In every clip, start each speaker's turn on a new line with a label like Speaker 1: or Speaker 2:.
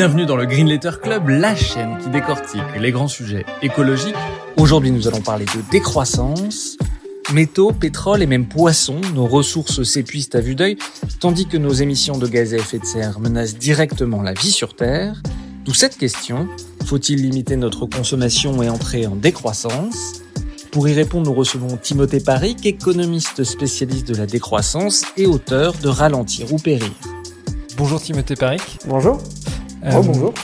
Speaker 1: Bienvenue dans le Green Letter Club, la chaîne qui décortique les grands sujets écologiques. Aujourd'hui, nous allons parler de décroissance. Métaux, pétrole et même poissons, nos ressources s'épuisent à vue d'œil, tandis que nos émissions de gaz à effet de serre menacent directement la vie sur Terre. D'où cette question, faut-il limiter notre consommation et entrer en décroissance? Pour y répondre, nous recevons Timothée Paric, économiste spécialiste de la décroissance et auteur de Ralentir ou Périr.
Speaker 2: Bonjour Timothée Paric.
Speaker 3: Bonjour.
Speaker 2: Euh,
Speaker 3: oh, bonjour.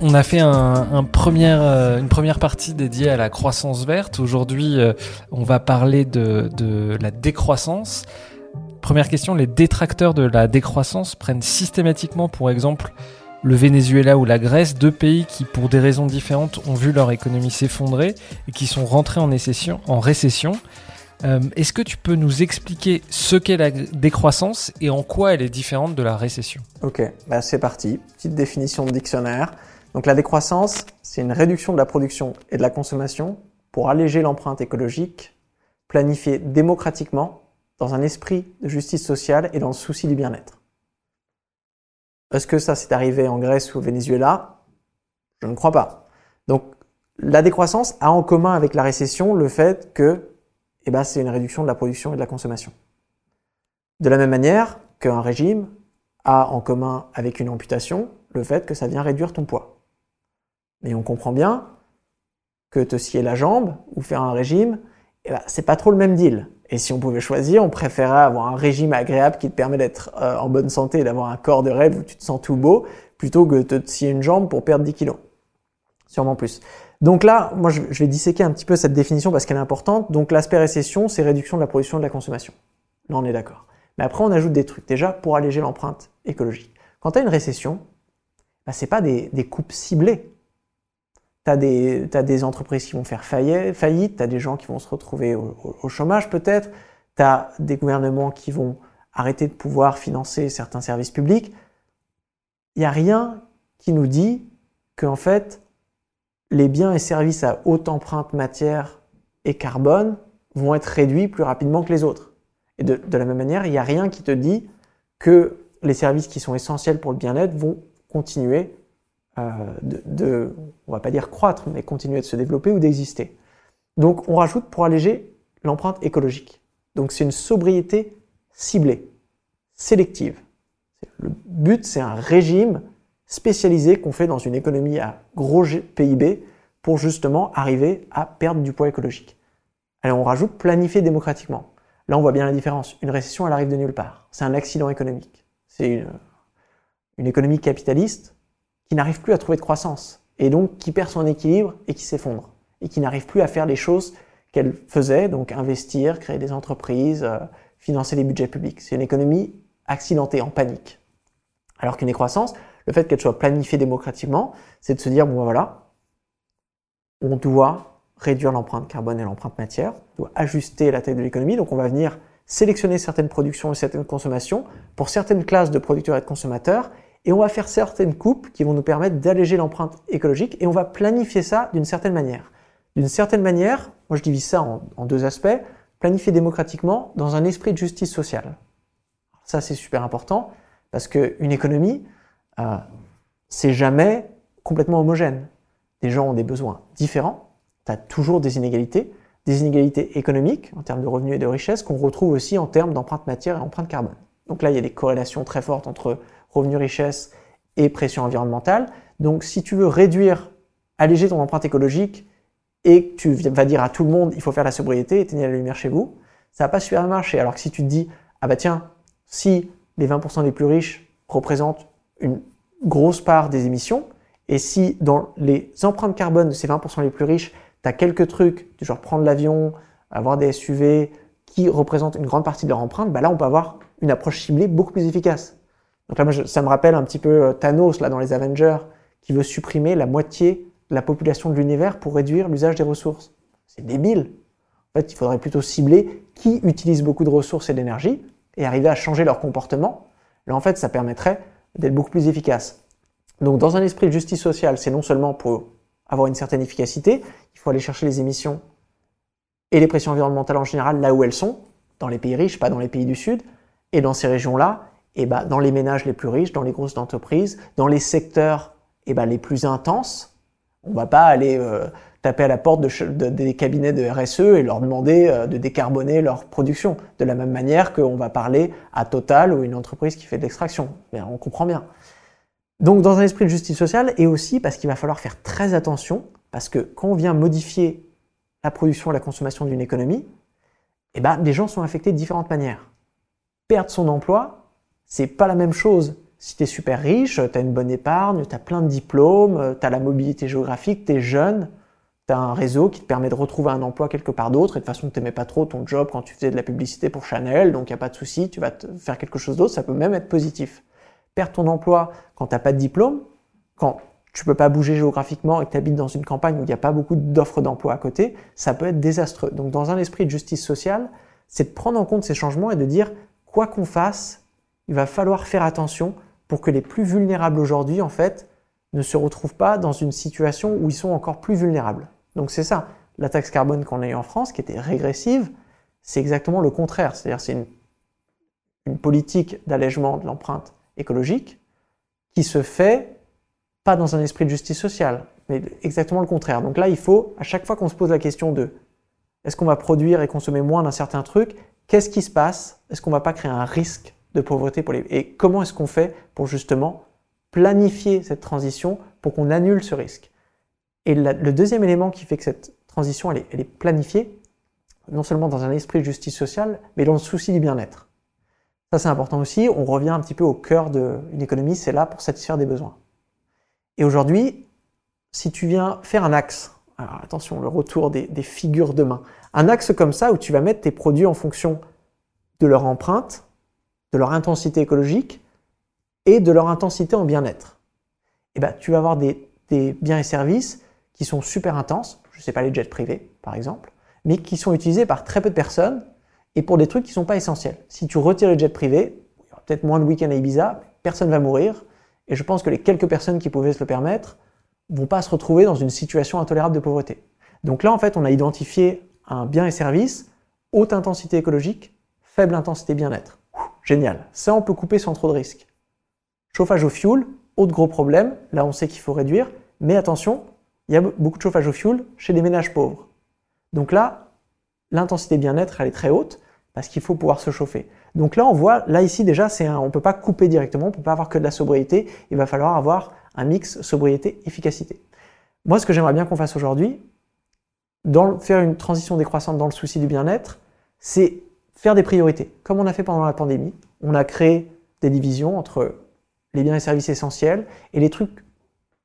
Speaker 2: On a fait un, première, euh, une première partie dédiée à la croissance verte. Aujourd'hui, euh, on va parler de, de, la décroissance. Première question, les détracteurs de la décroissance prennent systématiquement pour exemple le Venezuela ou la Grèce, deux pays qui, pour des raisons différentes, ont vu leur économie s'effondrer et qui sont rentrés en, en récession. Est-ce que tu peux nous expliquer ce qu'est la décroissance et en quoi elle est différente de la récession
Speaker 3: Ok, bah c'est parti. Petite définition de dictionnaire. Donc la décroissance, c'est une réduction de la production et de la consommation pour alléger l'empreinte écologique, planifiée démocratiquement dans un esprit de justice sociale et dans le souci du bien-être. Est-ce que ça s'est arrivé en Grèce ou au Venezuela? Je ne crois pas. Donc la décroissance a en commun avec la récession le fait que eh ben, c'est une réduction de la production et de la consommation. De la même manière qu'un régime a en commun avec une amputation le fait que ça vient réduire ton poids. Mais on comprend bien que te scier la jambe ou faire un régime, eh ben, c'est pas trop le même deal. Et si on pouvait choisir, on préférerait avoir un régime agréable qui te permet d'être euh, en bonne santé et d'avoir un corps de rêve où tu te sens tout beau, plutôt que de te scier une jambe pour perdre 10 kilos. Sûrement plus. Donc là, moi, je vais disséquer un petit peu cette définition parce qu'elle est importante. Donc l'aspect récession, c'est réduction de la production et de la consommation. Là, on est d'accord. Mais après, on ajoute des trucs déjà pour alléger l'empreinte écologique. Quand tu as une récession, bah, ce n'est pas des, coupes ciblées. Tu as, des entreprises qui vont faire faillite, tu as des gens qui vont se retrouver au, chômage peut-être, tu as des gouvernements qui vont arrêter de pouvoir financer certains services publics. Il n'y a rien qui nous dit qu'en fait, les biens et services à haute empreinte matière et carbone vont être réduits plus rapidement que les autres. Et de, la même manière, il n'y a rien qui te dit que les services qui sont essentiels pour le bien-être vont continuer euh, de, de, on va pas dire croître, mais continuer de se développer ou d'exister. Donc on rajoute pour alléger l'empreinte écologique. Donc c'est une sobriété ciblée, sélective. Le but, c'est un régime spécialisé qu'on fait dans une économie à gros PIB pour justement arriver à perdre du poids écologique. Alors on rajoute planifier démocratiquement. Là, on voit bien la différence. Une récession, elle arrive de nulle part. C'est un accident économique. C'est une, économie capitaliste qui n'arrive plus à trouver de croissance et donc qui perd son équilibre et qui s'effondre et qui n'arrive plus à faire les choses qu'elle faisait, donc investir, créer des entreprises, euh, financer les budgets publics. C'est une économie accidentée, en panique. Alors qu'une décroissance, le fait qu'elle soit planifiée démocratiquement, c'est de se dire, bon ben voilà, on doit réduire l'empreinte carbone et l'empreinte matière, on doit ajuster la taille de l'économie, donc on va venir sélectionner certaines productions et certaines consommations pour certaines classes de producteurs et de consommateurs, et on va faire certaines coupes qui vont nous permettre d'alléger l'empreinte écologique, et on va planifier ça d'une certaine manière. D'une certaine manière, moi je divise ça en, en deux aspects, planifier démocratiquement dans un esprit de justice sociale. Ça c'est super important, parce qu'une économie, euh, c'est jamais complètement homogène. Les gens ont des besoins différents, tu as toujours des inégalités, des inégalités économiques en termes de revenus et de richesses qu'on retrouve aussi en termes d'empreinte matière et empreinte carbone. Donc là, il y a des corrélations très fortes entre revenus, richesse et pression environnementale. Donc si tu veux réduire, alléger ton empreinte écologique et que tu vas dire à tout le monde il faut faire la sobriété, éteigner la lumière chez vous, ça va pas super marcher. Alors que si tu te dis ah bah tiens, si les 20% les plus riches représentent une grosse part des émissions. Et si dans les empreintes carbone de ces 20% les plus riches, tu as quelques trucs, du genre prendre l'avion, avoir des SUV, qui représentent une grande partie de leur empreinte, bah là on peut avoir une approche ciblée beaucoup plus efficace. Donc là, moi, ça me rappelle un petit peu Thanos, là, dans les Avengers, qui veut supprimer la moitié de la population de l'univers pour réduire l'usage des ressources. C'est débile. En fait, il faudrait plutôt cibler qui utilise beaucoup de ressources et d'énergie et arriver à changer leur comportement. Là, en fait, ça permettrait d'être beaucoup plus efficace. Donc, dans un esprit de justice sociale, c'est non seulement pour avoir une certaine efficacité, il faut aller chercher les émissions et les pressions environnementales en général là où elles sont, dans les pays riches, pas dans les pays du Sud, et dans ces régions-là, eh ben, dans les ménages les plus riches, dans les grosses entreprises, dans les secteurs eh ben, les plus intenses. On va pas aller euh, taper à la porte de, des cabinets de RSE et leur demander euh, de décarboner leur production. De la même manière qu'on va parler à Total ou une entreprise qui fait de l'extraction. On comprend bien. Donc dans un esprit de justice sociale et aussi parce qu'il va falloir faire très attention parce que quand on vient modifier la production et la consommation d'une économie, eh ben, les gens sont affectés de différentes manières. Perdre son emploi, c'est pas la même chose si tu es super riche, tu as une bonne épargne, tu as plein de diplômes, tu as la mobilité géographique, tu es jeune, tu as un réseau qui te permet de retrouver un emploi quelque part d'autre, et de toute façon, tu n'aimais pas trop ton job quand tu faisais de la publicité pour Chanel, donc il n'y a pas de souci, tu vas te faire quelque chose d'autre, ça peut même être positif. Perdre ton emploi quand tu n'as pas de diplôme, quand tu peux pas bouger géographiquement et que tu habites dans une campagne où il n'y a pas beaucoup d'offres d'emploi à côté, ça peut être désastreux. Donc dans un esprit de justice sociale, c'est de prendre en compte ces changements et de dire, quoi qu'on fasse, il va falloir faire attention pour que les plus vulnérables aujourd'hui, en fait, ne se retrouvent pas dans une situation où ils sont encore plus vulnérables. Donc c'est ça, la taxe carbone qu'on a eue en France, qui était régressive, c'est exactement le contraire. C'est-à-dire c'est une, une politique d'allègement de l'empreinte écologique qui se fait pas dans un esprit de justice sociale, mais exactement le contraire. Donc là, il faut, à chaque fois qu'on se pose la question de est-ce qu'on va produire et consommer moins d'un certain truc, qu'est-ce qui se passe? Est-ce qu'on va pas créer un risque de pauvreté pour les... Et comment est-ce qu'on fait pour justement planifier cette transition pour qu'on annule ce risque? Et le deuxième élément qui fait que cette transition, elle est, planifiée, non seulement dans un esprit de justice sociale, mais dans le souci du bien-être. Ça, c'est important aussi. On revient un petit peu au cœur d'une économie, c'est là pour satisfaire des besoins. Et aujourd'hui, si tu viens faire un axe, alors attention, le retour des, figures de main, un axe comme ça où tu vas mettre tes produits en fonction de leur empreinte, de leur intensité écologique et de leur intensité en bien-être. Eh ben, tu vas avoir des, biens et services qui sont super intenses, je ne sais pas les jets privés par exemple, mais qui sont utilisés par très peu de personnes et pour des trucs qui ne sont pas essentiels. Si tu retires les jets privés, il y aura peut-être moins de week-ends à Ibiza, personne va mourir, et je pense que les quelques personnes qui pouvaient se le permettre vont pas se retrouver dans une situation intolérable de pauvreté. Donc là, en fait, on a identifié un bien et service, haute intensité écologique, faible intensité bien-être. Génial. Ça, on peut couper sans trop de risques. Chauffage au fioul, autre gros problème. Là, on sait qu'il faut réduire. Mais attention, il y a beaucoup de chauffage au fioul chez des ménages pauvres. Donc là, l'intensité bien-être, elle est très haute parce qu'il faut pouvoir se chauffer. Donc là, on voit, là ici déjà, c'est on peut pas couper directement, on peut pas avoir que de la sobriété. Il va falloir avoir un mix sobriété-efficacité. Moi, ce que j'aimerais bien qu'on fasse aujourd'hui, dans faire une transition décroissante dans le souci du bien-être, c'est faire des priorités. Comme on a fait pendant la pandémie, on a créé des divisions entre les biens et services essentiels et les trucs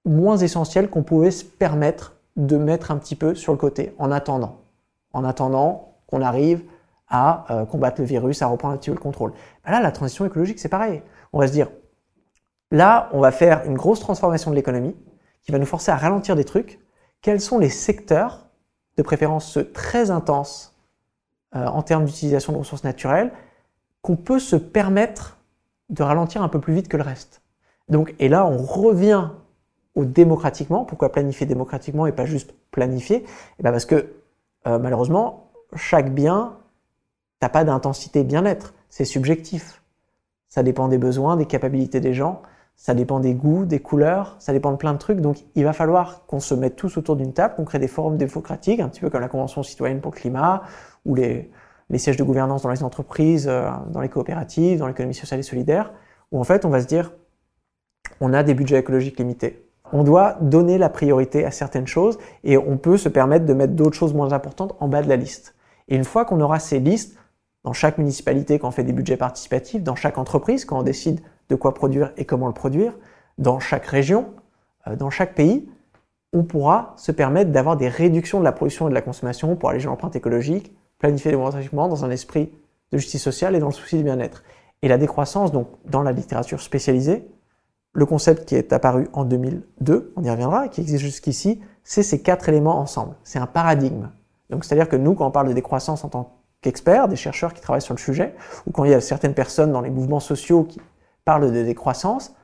Speaker 3: moins essentiels qu'on pouvait se permettre de mettre un petit peu sur le côté en attendant. En attendant qu'on arrive à euh, combattre le virus, à reprendre un petit peu le contrôle. Ben là, la transition écologique, c'est pareil. On va se dire, là, on va faire une grosse transformation de l'économie qui va nous forcer à ralentir des trucs. Quels sont les secteurs, de préférence très intenses euh, en termes d'utilisation de ressources naturelles, qu'on peut se permettre de ralentir un peu plus vite que le reste? Donc, et là, on revient au démocratiquement. Pourquoi planifier démocratiquement et pas juste planifier? Et eh ben Parce que euh, malheureusement, chaque bien n'a pas d'intensité bien-être. C'est subjectif. Ça dépend des besoins, des capacités des gens, ça dépend des goûts, des couleurs, ça dépend de plein de trucs. Donc il va falloir qu'on se mette tous autour d'une table, qu'on crée des forums démocratiques, un petit peu comme la Convention citoyenne pour le climat, ou les, les sièges de gouvernance dans les entreprises, euh, dans les coopératives, dans l'économie sociale et solidaire, où en fait on va se dire, on a des budgets écologiques limités. On doit donner la priorité à certaines choses et on peut se permettre de mettre d'autres choses moins importantes en bas de la liste. Et une fois qu'on aura ces listes, dans chaque municipalité quand on fait des budgets participatifs, dans chaque entreprise quand on décide de quoi produire et comment le produire, dans chaque région, euh, dans chaque pays, on pourra se permettre d'avoir des réductions de la production et de la consommation pour alléger l'empreinte écologique, planifier démocratiquement dans un esprit de justice sociale et dans le souci du bien-être. Et la décroissance, donc dans la littérature spécialisée, le concept qui est apparu en 2002, on y reviendra, qui existe jusqu'ici, c'est ces quatre éléments ensemble. C'est un paradigme. Donc c'est-à-dire que nous, quand on parle de décroissance en tant qu'experts, des chercheurs qui travaillent sur le sujet, ou quand il y a certaines personnes dans les mouvements sociaux qui parlent de décroissance,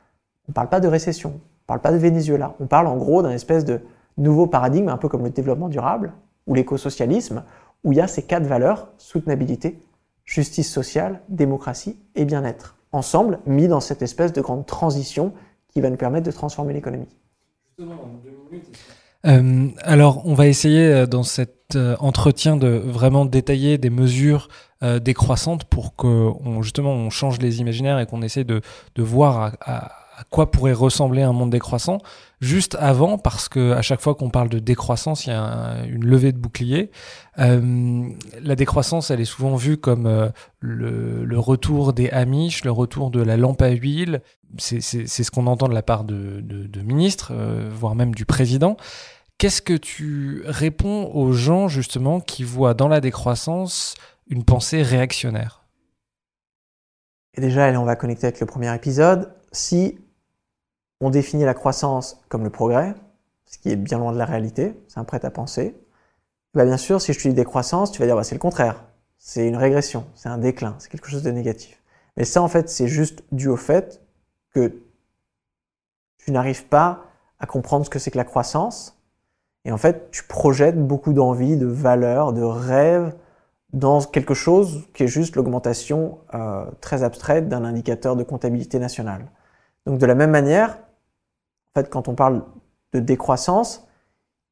Speaker 3: on ne parle pas de récession, on ne parle pas de Venezuela, on parle en gros d'un espèce de nouveau paradigme, un peu comme le développement durable ou l'écosocialisme, où il y a ces quatre valeurs, soutenabilité, justice sociale, démocratie et bien-être, ensemble mis dans cette espèce de grande transition qui va nous permettre de transformer l'économie.
Speaker 2: Euh, alors, on va essayer euh, dans cet euh, entretien de vraiment détailler des mesures décroissantes pour que justement on change les imaginaires et qu'on essaie de, voir à à quoi pourrait ressembler un monde décroissant juste avant parce que à chaque fois qu'on parle de décroissance il y a une levée de bouclier. Euh, la décroissance elle est souvent vue comme euh, le, retour des Amish le retour de la lampe à huile. C'est ce qu'on entend de la part de, ministres euh, voire même du président. Qu'est-ce que tu réponds aux gens justement qui voient dans la décroissance une pensée réactionnaire?
Speaker 3: Et déjà, on va connecter avec le premier épisode. Si on définit la croissance comme le progrès, ce qui est bien loin de la réalité, c'est un prêt à penser. Bah bien sûr, si je te dis décroissance, tu vas dire bah, c'est le contraire, c'est une régression, c'est un déclin, c'est quelque chose de négatif. Mais ça, en fait, c'est juste dû au fait que tu n'arrives pas à comprendre ce que c'est que la croissance. Et en fait, tu projettes beaucoup d'envie, de valeurs, de rêves dans quelque chose qui est juste l'augmentation euh, très abstraite d'un indicateur de comptabilité nationale. Donc de la même manière, en fait, quand on parle de décroissance,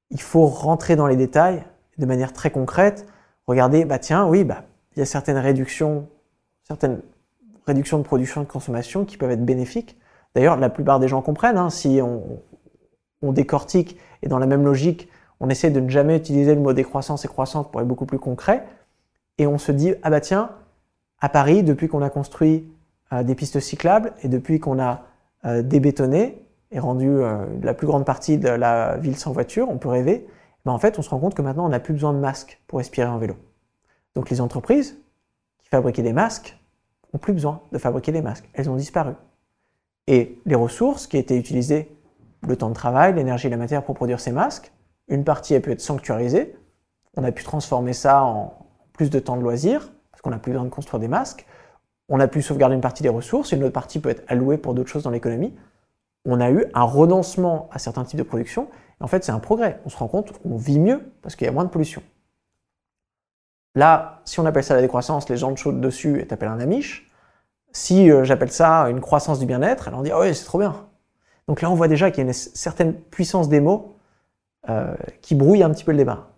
Speaker 3: il faut rentrer dans les détails de manière très concrète. Regarder, bah tiens, oui, bah il y a certaines réductions, certaines réductions de production et de consommation qui peuvent être bénéfiques. D'ailleurs, la plupart des gens comprennent. Hein, si on, on, décortique et dans la même logique, on essaie de ne jamais utiliser le mot décroissance et croissance pour être beaucoup plus concret, et on se dit ah bah tiens, à Paris, depuis qu'on a construit euh, des pistes cyclables et depuis qu'on a euh, débétonné, et rendu euh, la plus grande partie de la ville sans voiture, on peut rêver, mais en fait, on se rend compte que maintenant, on n'a plus besoin de masques pour respirer en vélo. Donc les entreprises qui fabriquaient des masques n'ont plus besoin de fabriquer des masques. Elles ont disparu. Et les ressources qui étaient utilisées, le temps de travail, l'énergie et la matière pour produire ces masques, une partie a pu être sanctuarisée. On a pu transformer ça en plus de temps de loisirs, parce qu'on n'a plus besoin de construire des masques. On a pu sauvegarder une partie des ressources, une autre partie peut être allouée pour d'autres choses dans l'économie on a eu un renoncement à certains types de production. En fait, c'est un progrès. On se rend compte qu'on vit mieux parce qu'il y a moins de pollution. Là, si on appelle ça la décroissance, les gens chaudes dessus et t'appelles un amiche. Si euh, j'appelle ça une croissance du bien-être, elle en dit oh, oui, c'est trop bien. Donc là, on voit déjà qu'il y a une certaine puissance des mots euh, qui brouille un petit peu le débat.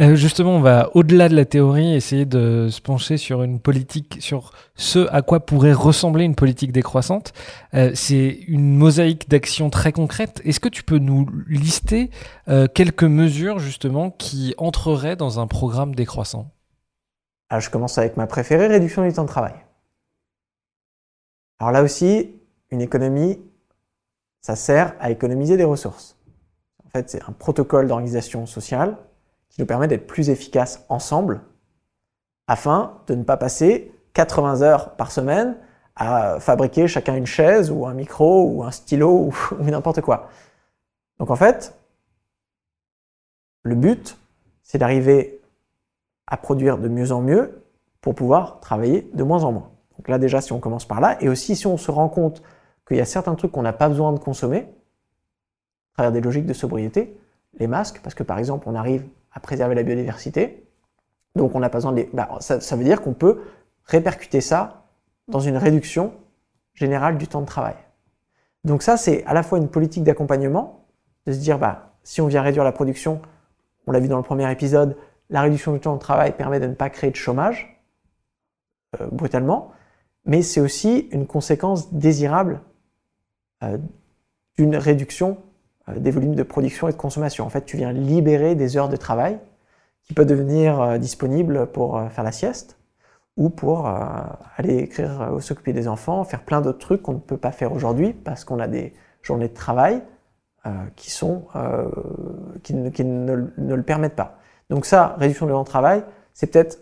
Speaker 2: Euh, justement, on va au-delà de la théorie essayer de se pencher sur une politique, sur ce à quoi pourrait ressembler une politique décroissante. Euh, c'est une mosaïque d'actions très concrètes. Est-ce que tu peux nous lister euh, quelques mesures justement qui entreraient dans un programme décroissant?
Speaker 3: Alors, je commence avec ma préférée, réduction du temps de travail. Alors là aussi, une économie, ça sert à économiser des ressources. En fait, c'est un protocole d'organisation sociale qui nous permet d'être plus efficaces ensemble afin de ne pas passer 80 heures par semaine à fabriquer chacun une chaise ou un micro ou un stylo ou, n'importe quoi. Donc en fait, le but, c'est d'arriver à produire de mieux en mieux pour pouvoir travailler de moins en moins. Donc là déjà, si on commence par là, et aussi si on se rend compte qu'il y a certains trucs qu'on n'a pas besoin de consommer, à travers des logiques de sobriété, les masques, parce que par exemple, on arrive à préserver la biodiversité. Donc on n'a pas besoin de. Bah, ça, veut dire qu'on peut répercuter ça dans une réduction générale du temps de travail. Donc ça, c'est à la fois une politique d'accompagnement, de se dire, bah, si on vient réduire la production, on l'a vu dans le premier épisode, la réduction du temps de travail permet de ne pas créer de chômage, euh, brutalement, mais c'est aussi une conséquence désirable euh, d'une réduction des volumes de production et de consommation. En fait, tu viens libérer des heures de travail qui peuvent devenir euh, disponibles pour euh, faire la sieste ou pour aller écrire ou s'occuper des enfants, faire plein d'autres trucs qu'on ne peut pas faire aujourd'hui parce qu'on a des journées de travail qui, sont, qui, ne, ne, le permettent pas. Donc ça, réduction de temps de travail, c'est peut-être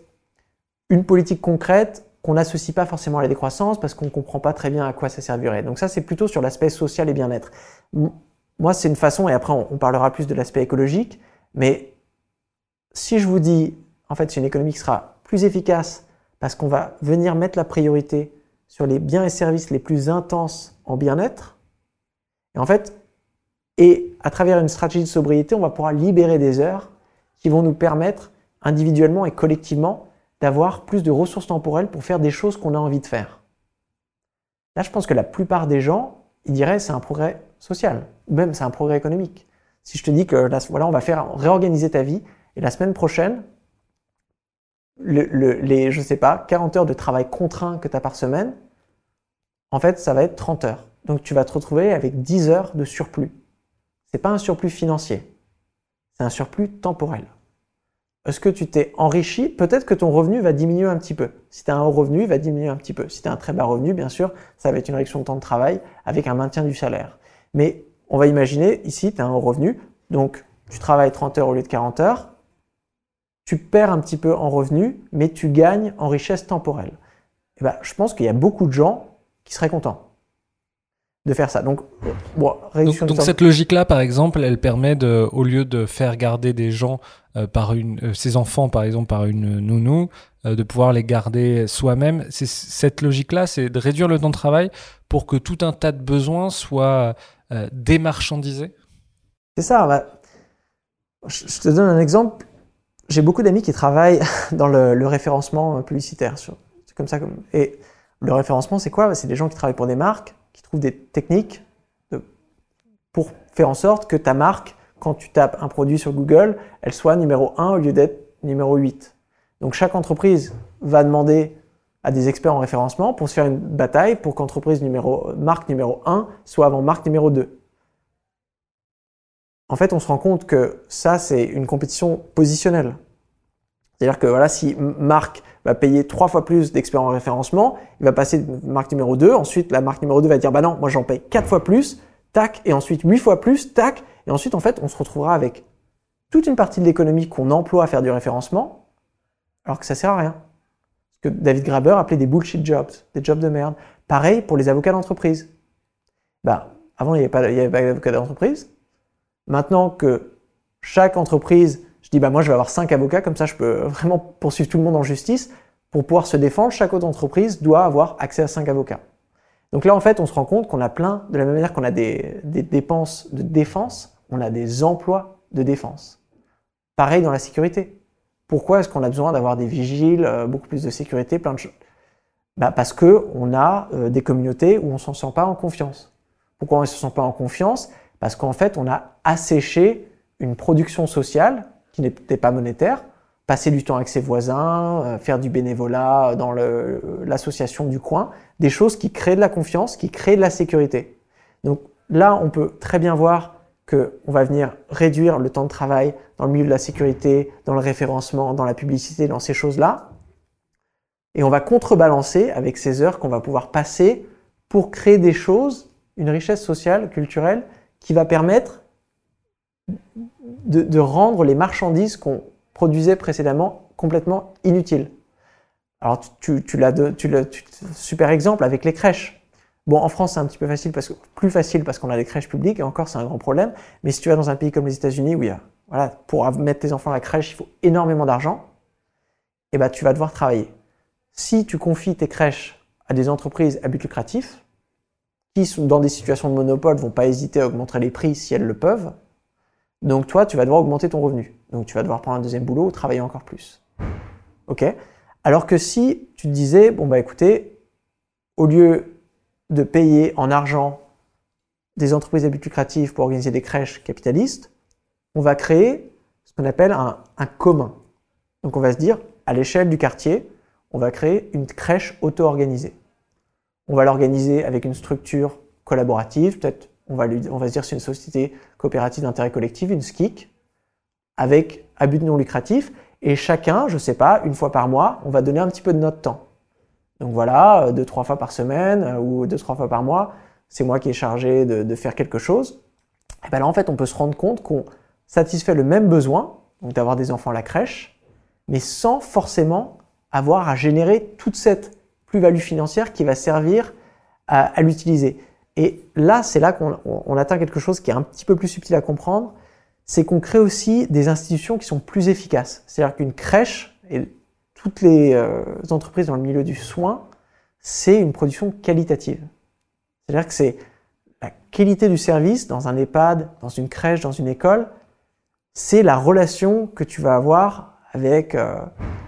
Speaker 3: une politique concrète qu'on n'associe pas forcément à la décroissance parce qu'on ne comprend pas très bien à quoi ça servirait. Donc ça, c'est plutôt sur l'aspect social et bien-être. Moi, c'est une façon, et après on parlera plus de l'aspect écologique, mais si je vous dis, en fait, c'est une économie qui sera plus efficace parce qu'on va venir mettre la priorité sur les biens et services les plus intenses en bien-être, et en fait, et à travers une stratégie de sobriété, on va pouvoir libérer des heures qui vont nous permettre individuellement et collectivement d'avoir plus de ressources temporelles pour faire des choses qu'on a envie de faire. Là, je pense que la plupart des gens, ils diraient c'est un progrès social, même c'est un progrès économique. Si je te dis que là, voilà, on va faire réorganiser ta vie, et la semaine prochaine, le, les, je sais pas, 40 heures de travail contraint que tu as par semaine, en fait, ça va être 30 heures. Donc tu vas te retrouver avec 10 heures de surplus. C'est pas un surplus financier, c'est un surplus temporel. Est-ce que tu t'es enrichi? Peut-être que ton revenu va diminuer un petit peu. Si tu as un haut revenu, il va diminuer un petit peu. Si tu as un très bas revenu, bien sûr, ça va être une réduction de temps de travail avec un maintien du salaire. Mais on va imaginer, ici, tu as un revenu, donc tu travailles 30 heures au lieu de 40 heures, tu perds un petit peu en revenu, mais tu gagnes en richesse temporelle. Et eh ben, je pense qu'il y a beaucoup de gens qui seraient contents de faire ça. Donc,
Speaker 2: bon, donc, cette logique-là, par exemple, elle permet de, au lieu de faire garder des gens euh, par une, euh, ses enfants, par exemple, par une nounou, euh, de pouvoir les garder soi-même. Cette logique-là, c'est de réduire le temps de travail pour que tout un tas de besoins soient démarchandisés.
Speaker 3: C'est ça. Je te donne un exemple. J'ai beaucoup d'amis qui travaillent dans le, référencement publicitaire. C'est comme ça. Et le référencement, c'est quoi? C'est des gens qui travaillent pour des marques qui trouvent des techniques pour faire en sorte que ta marque, quand tu tapes un produit sur Google, elle soit numéro 1 au lieu d'être numéro 8. Donc chaque entreprise va demander à des experts en référencement pour se faire une bataille pour qu'entreprise numéro, marque numéro 1 soit avant marque numéro 2. En fait, on se rend compte que ça, c'est une compétition positionnelle. C'est-à-dire que voilà, si marque va payer trois fois plus d'experts en référencement, il va passer de marque numéro 2, ensuite la marque numéro 2 va dire bah non, moi j'en paye quatre fois plus, tac, et ensuite huit fois plus, tac, et ensuite en fait on se retrouvera avec toute une partie de l'économie qu'on emploie à faire du référencement, alors que ça sert à rien. Ce que David Graber appelait des bullshit jobs, des jobs de merde. Pareil pour les avocats d'entreprise. Bah, avant il n'y avait pas, d'avocats d'entreprise. Maintenant que chaque entreprise je dis, bah, moi, je vais avoir cinq avocats, comme ça, je peux vraiment poursuivre tout le monde en justice. Pour pouvoir se défendre, chaque autre entreprise doit avoir accès à cinq avocats. Donc là, en fait, on se rend compte qu'on a plein, de la même manière qu'on a des, dépenses de défense, on a des emplois de défense. Pareil dans la sécurité. Pourquoi est-ce qu'on a besoin d'avoir des vigiles, euh, beaucoup plus de sécurité, plein de choses? Bah Parce que on a euh, des communautés où on ne s'en sent pas en confiance. Pourquoi on ne se sent pas en confiance? Parce qu'en fait, on a asséché une production sociale qui n'était pas monétaire, passer du temps avec ses voisins, euh, faire du bénévolat dans l'association du coin, des choses qui créent de la confiance, qui créent de la sécurité. Donc là, on peut très bien voir qu'on va venir réduire le temps de travail dans le milieu de la sécurité, dans le référencement, dans la publicité, dans ces choses-là. Et on va contrebalancer avec ces heures qu'on va pouvoir passer pour créer des choses, une richesse sociale, culturelle, qui va permettre de, rendre les marchandises qu'on produisait précédemment complètement inutiles. Alors tu, tu tu l'as, super exemple avec les crèches. Bon, en France c'est un petit peu facile parce que plus facile parce qu'on a des crèches publiques et encore c'est un grand problème. Mais si tu vas dans un pays comme les États-Unis où il y a, voilà, pour mettre tes enfants à la crèche il faut énormément d'argent, et eh ben tu vas devoir travailler. Si tu confies tes crèches à des entreprises à but lucratif, qui sont dans des situations de monopole vont pas hésiter à augmenter les prix si elles le peuvent, donc toi, tu vas devoir augmenter ton revenu. Donc tu vas devoir prendre un deuxième boulot ou travailler encore plus. OK? Alors que si tu te disais, bon bah écoutez, au lieu de payer en argent des entreprises à but lucratif pour organiser des crèches capitalistes, on va créer ce qu'on appelle un, un commun. Donc on va se dire, à l'échelle du quartier, on va créer une crèche auto-organisée. On va l'organiser avec une structure collaborative, peut-être on va, lui, on va se dire c'est une société coopérative d'intérêt collectif, une SKIC, avec à but non lucratif, et chacun, je ne sais pas, une fois par mois, on va donner un petit peu de notre temps. Donc voilà, deux, trois fois par semaine, euh, ou deux, trois fois par mois, c'est moi qui est chargé de, faire quelque chose. Et bien là, en fait, on peut se rendre compte qu'on satisfait le même besoin, donc d'avoir des enfants à la crèche, mais sans forcément avoir à générer toute cette plus-value financière qui va servir à, l'utiliser. Et là, c'est là qu'on atteint quelque chose qui est un petit peu plus subtil à comprendre, c'est qu'on crée aussi des institutions qui sont plus efficaces. C'est-à-dire qu'une crèche et toutes les euh, entreprises dans le milieu du soin, c'est une production qualitative. C'est-à-dire que c'est la qualité du service dans un EHPAD, dans une crèche, dans une école, c'est la relation que tu vas avoir avec, euh,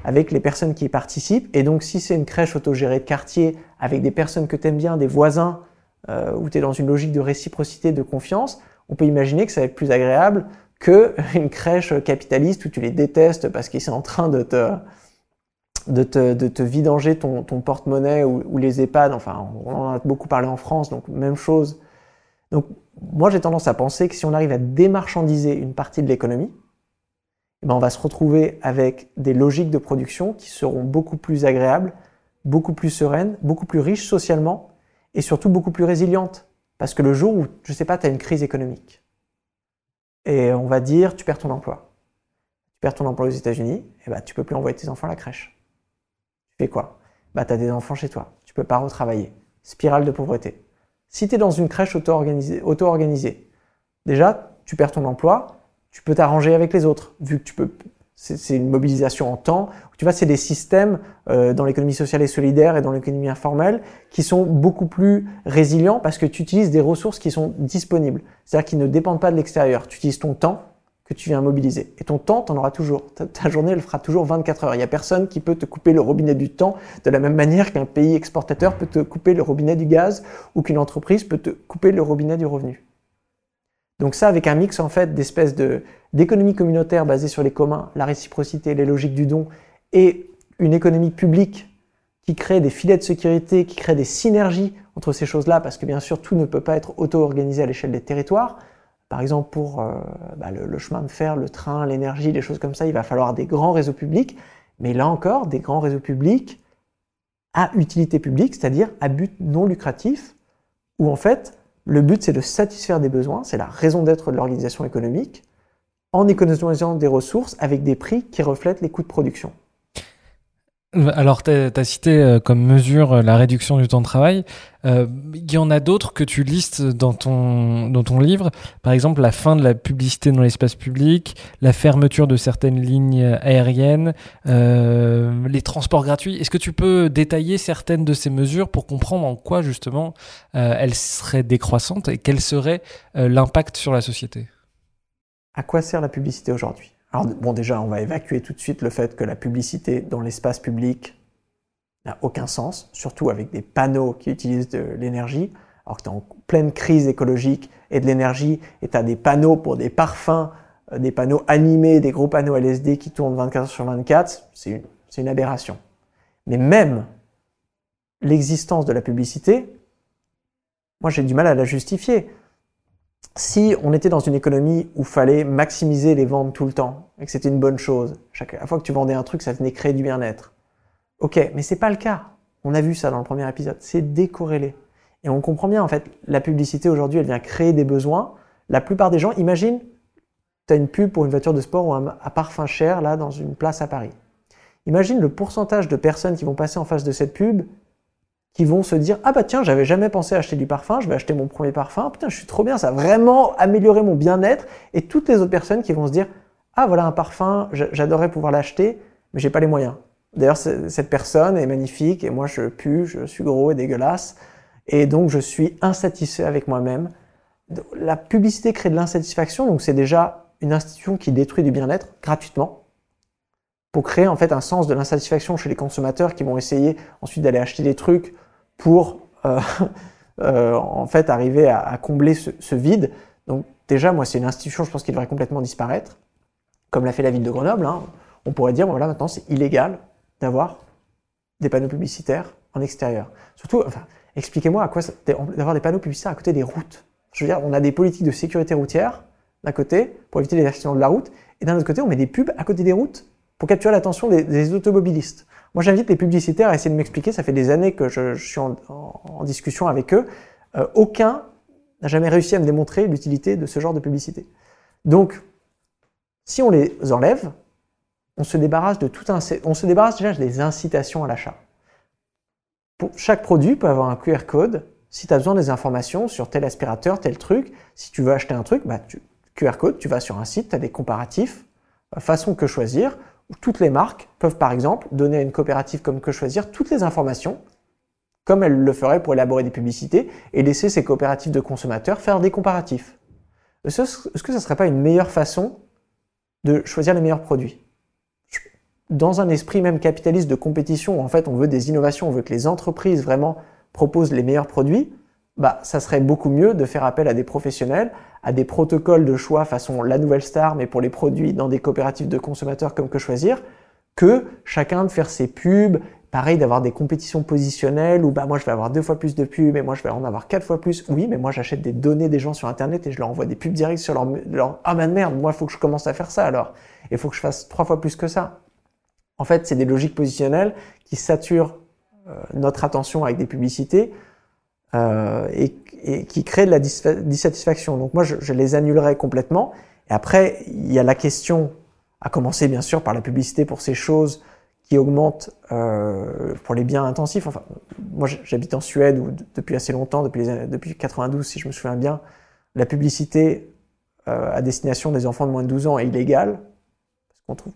Speaker 3: avec les personnes qui y participent. Et donc, si c'est une crèche autogérée de quartier, avec des personnes que tu aimes bien, des voisins, euh, où tu es dans une logique de réciprocité, de confiance, on peut imaginer que ça va être plus agréable qu'une crèche capitaliste où tu les détestes parce qu'ils sont en train de te, de te, vidanger ton, porte-monnaie ou, ou, les EHPAD. Enfin, on en a beaucoup parlé en France, donc même chose. Donc, moi, j'ai tendance à penser que si on arrive à démarchandiser une partie de l'économie, eh ben, on va se retrouver avec des logiques de production qui seront beaucoup plus agréables, beaucoup plus sereines, beaucoup plus riches socialement et surtout beaucoup plus résilientes. Parce que le jour où, je sais pas, tu as une crise économique et on va dire, tu perds ton emploi. Tu perds ton emploi aux États-Unis, et eh ben, tu peux plus envoyer tes enfants à la crèche. Fais quoi? Bah, Tu as des enfants chez toi, tu peux pas retravailler. Spirale de pauvreté. Si tu es dans une crèche auto-organisée, auto-organisée, déjà, tu perds ton emploi, tu peux t'arranger avec les autres, vu que tu peux. C'est une mobilisation en temps. Tu vois, c'est des systèmes euh, dans l'économie sociale et solidaire et dans l'économie informelle qui sont beaucoup plus résilients parce que tu utilises des ressources qui sont disponibles. C'est-à-dire qu'ils ne dépendent pas de l'extérieur. Tu utilises ton temps que tu viens mobiliser. Et ton temps, tu en auras toujours. Ta, journée, elle fera toujours 24 heures. Il n'y a personne qui peut te couper le robinet du temps de la même manière qu'un pays exportateur peut te couper le robinet du gaz ou qu'une entreprise peut te couper le robinet du revenu. Donc ça, avec un mix en fait d'espèces de, d'économie communautaire basée sur les communs, la réciprocité, les logiques du don, et une économie publique qui crée des filets de sécurité, qui crée des synergies entre ces choses-là, parce que bien sûr, tout ne peut pas être auto-organisé à l'échelle des territoires. Par exemple, pour euh, bah, le, le, chemin de fer, le train, l'énergie, des choses comme ça, il va falloir des grands réseaux publics. Mais là encore, des grands réseaux publics à utilité publique, c'est-à-dire à but non lucratif, où en fait, le but, c'est de satisfaire des besoins, c'est la raison d'être de l'organisation économique, en économisant des ressources avec des prix qui reflètent les coûts de production.
Speaker 2: Alors, tu as, cité euh, comme mesure euh, la réduction du temps de travail. Euh, il y en a d'autres que tu listes dans ton, dans ton livre. Par exemple, la fin de la publicité dans l'espace public, la fermeture de certaines lignes aériennes, les transports gratuits. Est-ce que tu peux détailler certaines de ces mesures pour comprendre en quoi, justement, elles seraient décroissantes et quel serait l'impact sur la société?
Speaker 3: À quoi sert la publicité aujourd'hui? Alors, bon, déjà, on va évacuer tout de suite le fait que la publicité dans l'espace public n'a aucun sens, surtout avec des panneaux qui utilisent de l'énergie. Alors que tu es en pleine crise écologique et de l'énergie, et tu as des panneaux pour des parfums, euh, des panneaux animés, des gros panneaux LSD qui tournent 24 heures sur 24, c'est une, une aberration. Mais même l'existence de la publicité, moi j'ai du mal à la justifier si on était dans une économie où fallait maximiser les ventes tout le temps et que c'était une bonne chose, chaque fois que tu vendais un truc, ça venait créer du bien-être. Ok, mais c'est pas le cas. On a vu ça dans le premier épisode. C'est décorrélé. Et on comprend bien, en fait, la publicité aujourd'hui, elle vient créer des besoins. La plupart des gens, imagine, tu as une pub pour une voiture de sport ou un, un parfum cher, là, dans une place à Paris. Imagine le pourcentage de personnes qui vont passer en face de cette pub qui vont se dire ah bah tiens j'avais jamais pensé acheter du parfum, je vais acheter mon premier parfum, putain je suis trop bien, ça a vraiment amélioré mon bien-être et toutes les autres personnes qui vont se dire ah voilà un parfum, j'adorerais pouvoir l'acheter mais j'ai pas les moyens. D'ailleurs cette personne est magnifique et moi je pue, je suis gros et dégueulasse et donc je suis insatisfait avec moi-même. La publicité crée de l'insatisfaction donc c'est déjà une institution qui détruit du bien-être gratuitement pour créer en fait un sens de l'insatisfaction chez les consommateurs qui vont essayer ensuite d'aller acheter des trucs pour euh, euh, en fait arriver à, combler ce, vide. Donc déjà, moi, c'est une institution, je pense, qui devrait complètement disparaître, comme l'a fait la ville de Grenoble. Hein. On pourrait dire, voilà, maintenant, c'est illégal d'avoir des panneaux publicitaires en extérieur. Surtout, expliquez-moi à quoi d'avoir des panneaux publicitaires à côté des routes. Je veux dire, on a des politiques de sécurité routière d'un côté pour éviter les accidents de la route, et d'un autre côté, on met des pubs à côté des routes pour capturer l'attention des, automobilistes. Moi, j'invite les publicitaires à essayer de m'expliquer, ça fait des années que je, suis en, discussion avec eux, euh, aucun n'a jamais réussi à me démontrer l'utilité de ce genre de publicité. Donc, si on les enlève, on se débarrasse de tout on se débarrasse déjà des incitations à l'achat. chaque produit peut avoir un QR code. Si tu as besoin des informations sur tel aspirateur, tel truc, si tu veux acheter un truc, bah, QR code, tu vas sur un site, tu as des comparatifs, euh, façon que choisir, toutes les marques peuvent par exemple donner à une coopérative comme que choisir toutes les informations, comme elles le feraient pour élaborer des publicités, et laisser ces coopératives de consommateurs faire des comparatifs. Est-ce que ce ne serait pas une meilleure façon de choisir les meilleurs produits? Dans un esprit même capitaliste de compétition, où en fait on veut des innovations, on veut que les entreprises vraiment proposent les meilleurs produits, bah, ça serait beaucoup mieux de faire appel à des professionnels, à des protocoles de choix façon la nouvelle star, mais pour les produits dans des coopératives de consommateurs comme que choisir, que chacun de faire ses pubs, pareil d'avoir des compétitions positionnelles où bah moi je vais avoir deux fois plus de pubs et moi je vais en avoir quatre fois plus. Oui, mais moi j'achète des données des gens sur internet et je leur envoie des pubs directes sur leur, leur ah ben merde, moi faut que je commence à faire ça alors. Il faut que je fasse trois fois plus que ça. En fait, c'est des logiques positionnelles qui saturent euh, notre attention avec des publicités euh, et, qui créent de la dissatisfaction. Donc moi, je, les annulerai complètement. Et après, il y a la question, à commencer bien sûr par la publicité pour ces choses qui augmentent euh, pour les biens intensifs. Enfin, moi, j'habite en Suède depuis assez longtemps, depuis, les, depuis 92, si je me souviens bien, la publicité euh, à destination des enfants de moins de 12 ans est illégale. Parce qu'on trouve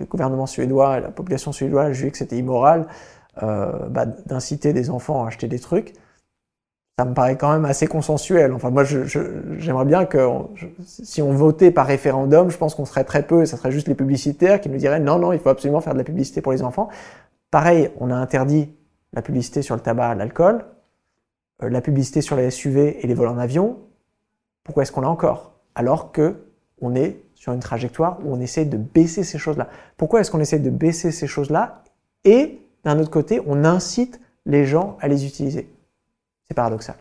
Speaker 3: le gouvernement suédois et la population suédoise jugeaient que c'était immoral bah, d'inciter des enfants à acheter des trucs ça me paraît quand même assez consensuel. Enfin, moi, j'aimerais bien que si on votait par référendum, je pense qu'on serait très peu, ça serait juste les publicitaires qui nous diraient non, non, il faut absolument faire de la publicité pour les enfants. Pareil, on a interdit la publicité sur le tabac, l'alcool, euh, la publicité sur les SUV et les vols en avion. Pourquoi est-ce qu'on l'a encore? Alors que on est sur une trajectoire où on essaie de baisser ces choses-là. Pourquoi est-ce qu'on essaie de baisser ces choses-là? Et d'un autre côté, on incite les gens à les utiliser c'est paradoxal.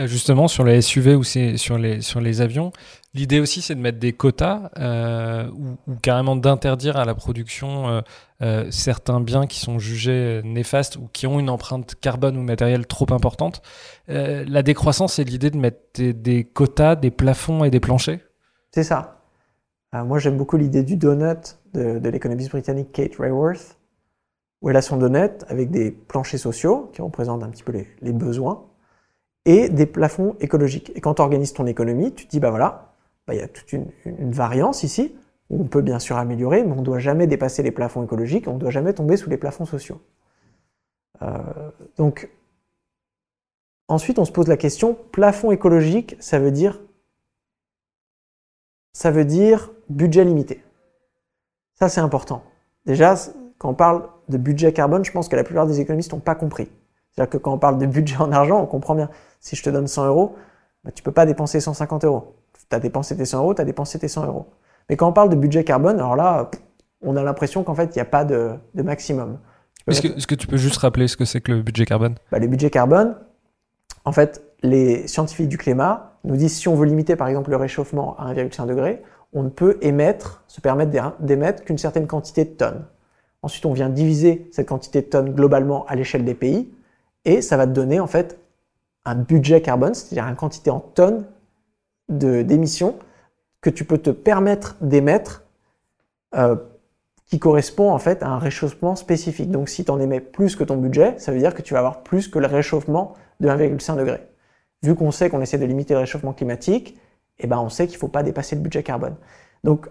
Speaker 2: Euh, justement, sur les SUV ou sur les, sur les avions, l'idée aussi c'est de mettre des quotas euh, ou, carrément d'interdire à la production euh, certains biens qui sont jugés néfastes ou qui ont une empreinte carbone ou matérielle trop importante. la décroissance, c'est l'idée de mettre des, quotas, des plafonds et des planchers
Speaker 3: C'est ça. moi j'aime beaucoup l'idée du donut de, de l'économiste britannique Kate Rayworth a son donut avec des planchers sociaux qui représentent un petit peu les, besoins et des plafonds écologiques. Et quand tu organises ton économie, tu te dis, bah voilà, bah, il y a toute une, variance ici, où on peut bien sûr améliorer, mais on ne doit jamais dépasser les plafonds écologiques, on ne doit jamais tomber sous les plafonds sociaux. Euh, donc, ensuite, on se pose la question, plafond écologique, ça veut dire, ça veut dire budget limité. Ça, c'est important. Déjà, quand on parle de budget carbone, je pense que la plupart des économistes n'ont pas compris. C'est-à-dire que quand on parle de budget en argent, on comprend bien. Si je te donne 100 euros, bah, tu peux pas dépenser 150 euros. Tu as dépensé tes 100 euros, tu as dépensé tes 100 euros. Mais quand on parle de budget carbone, alors là, on a l'impression qu'en fait, il n'y a pas de, maximum.
Speaker 2: Est-ce que, tu peux juste rappeler ce que c'est que le budget carbone?
Speaker 3: Bah, Le budget carbone, en fait, les scientifiques du climat nous disent si on veut limiter par exemple le réchauffement à 1,5 degré, on ne peut émettre, se permettre d'émettre qu'une certaine quantité de tonnes. Ensuite, on vient diviser cette quantité de tonnes globalement à l'échelle des pays, et ça va te donner en fait un budget carbone, c'est-à-dire une quantité en tonnes d'émissions que tu peux te permettre d'émettre euh, qui correspond en fait à un réchauffement spécifique. Donc si tu en émets plus que ton budget, ça veut dire que tu vas avoir plus que le réchauffement de 1,5 degré. Vu qu'on sait qu'on essaie de limiter le réchauffement climatique, eh ben on sait qu'il ne faut pas dépasser le budget carbone. Donc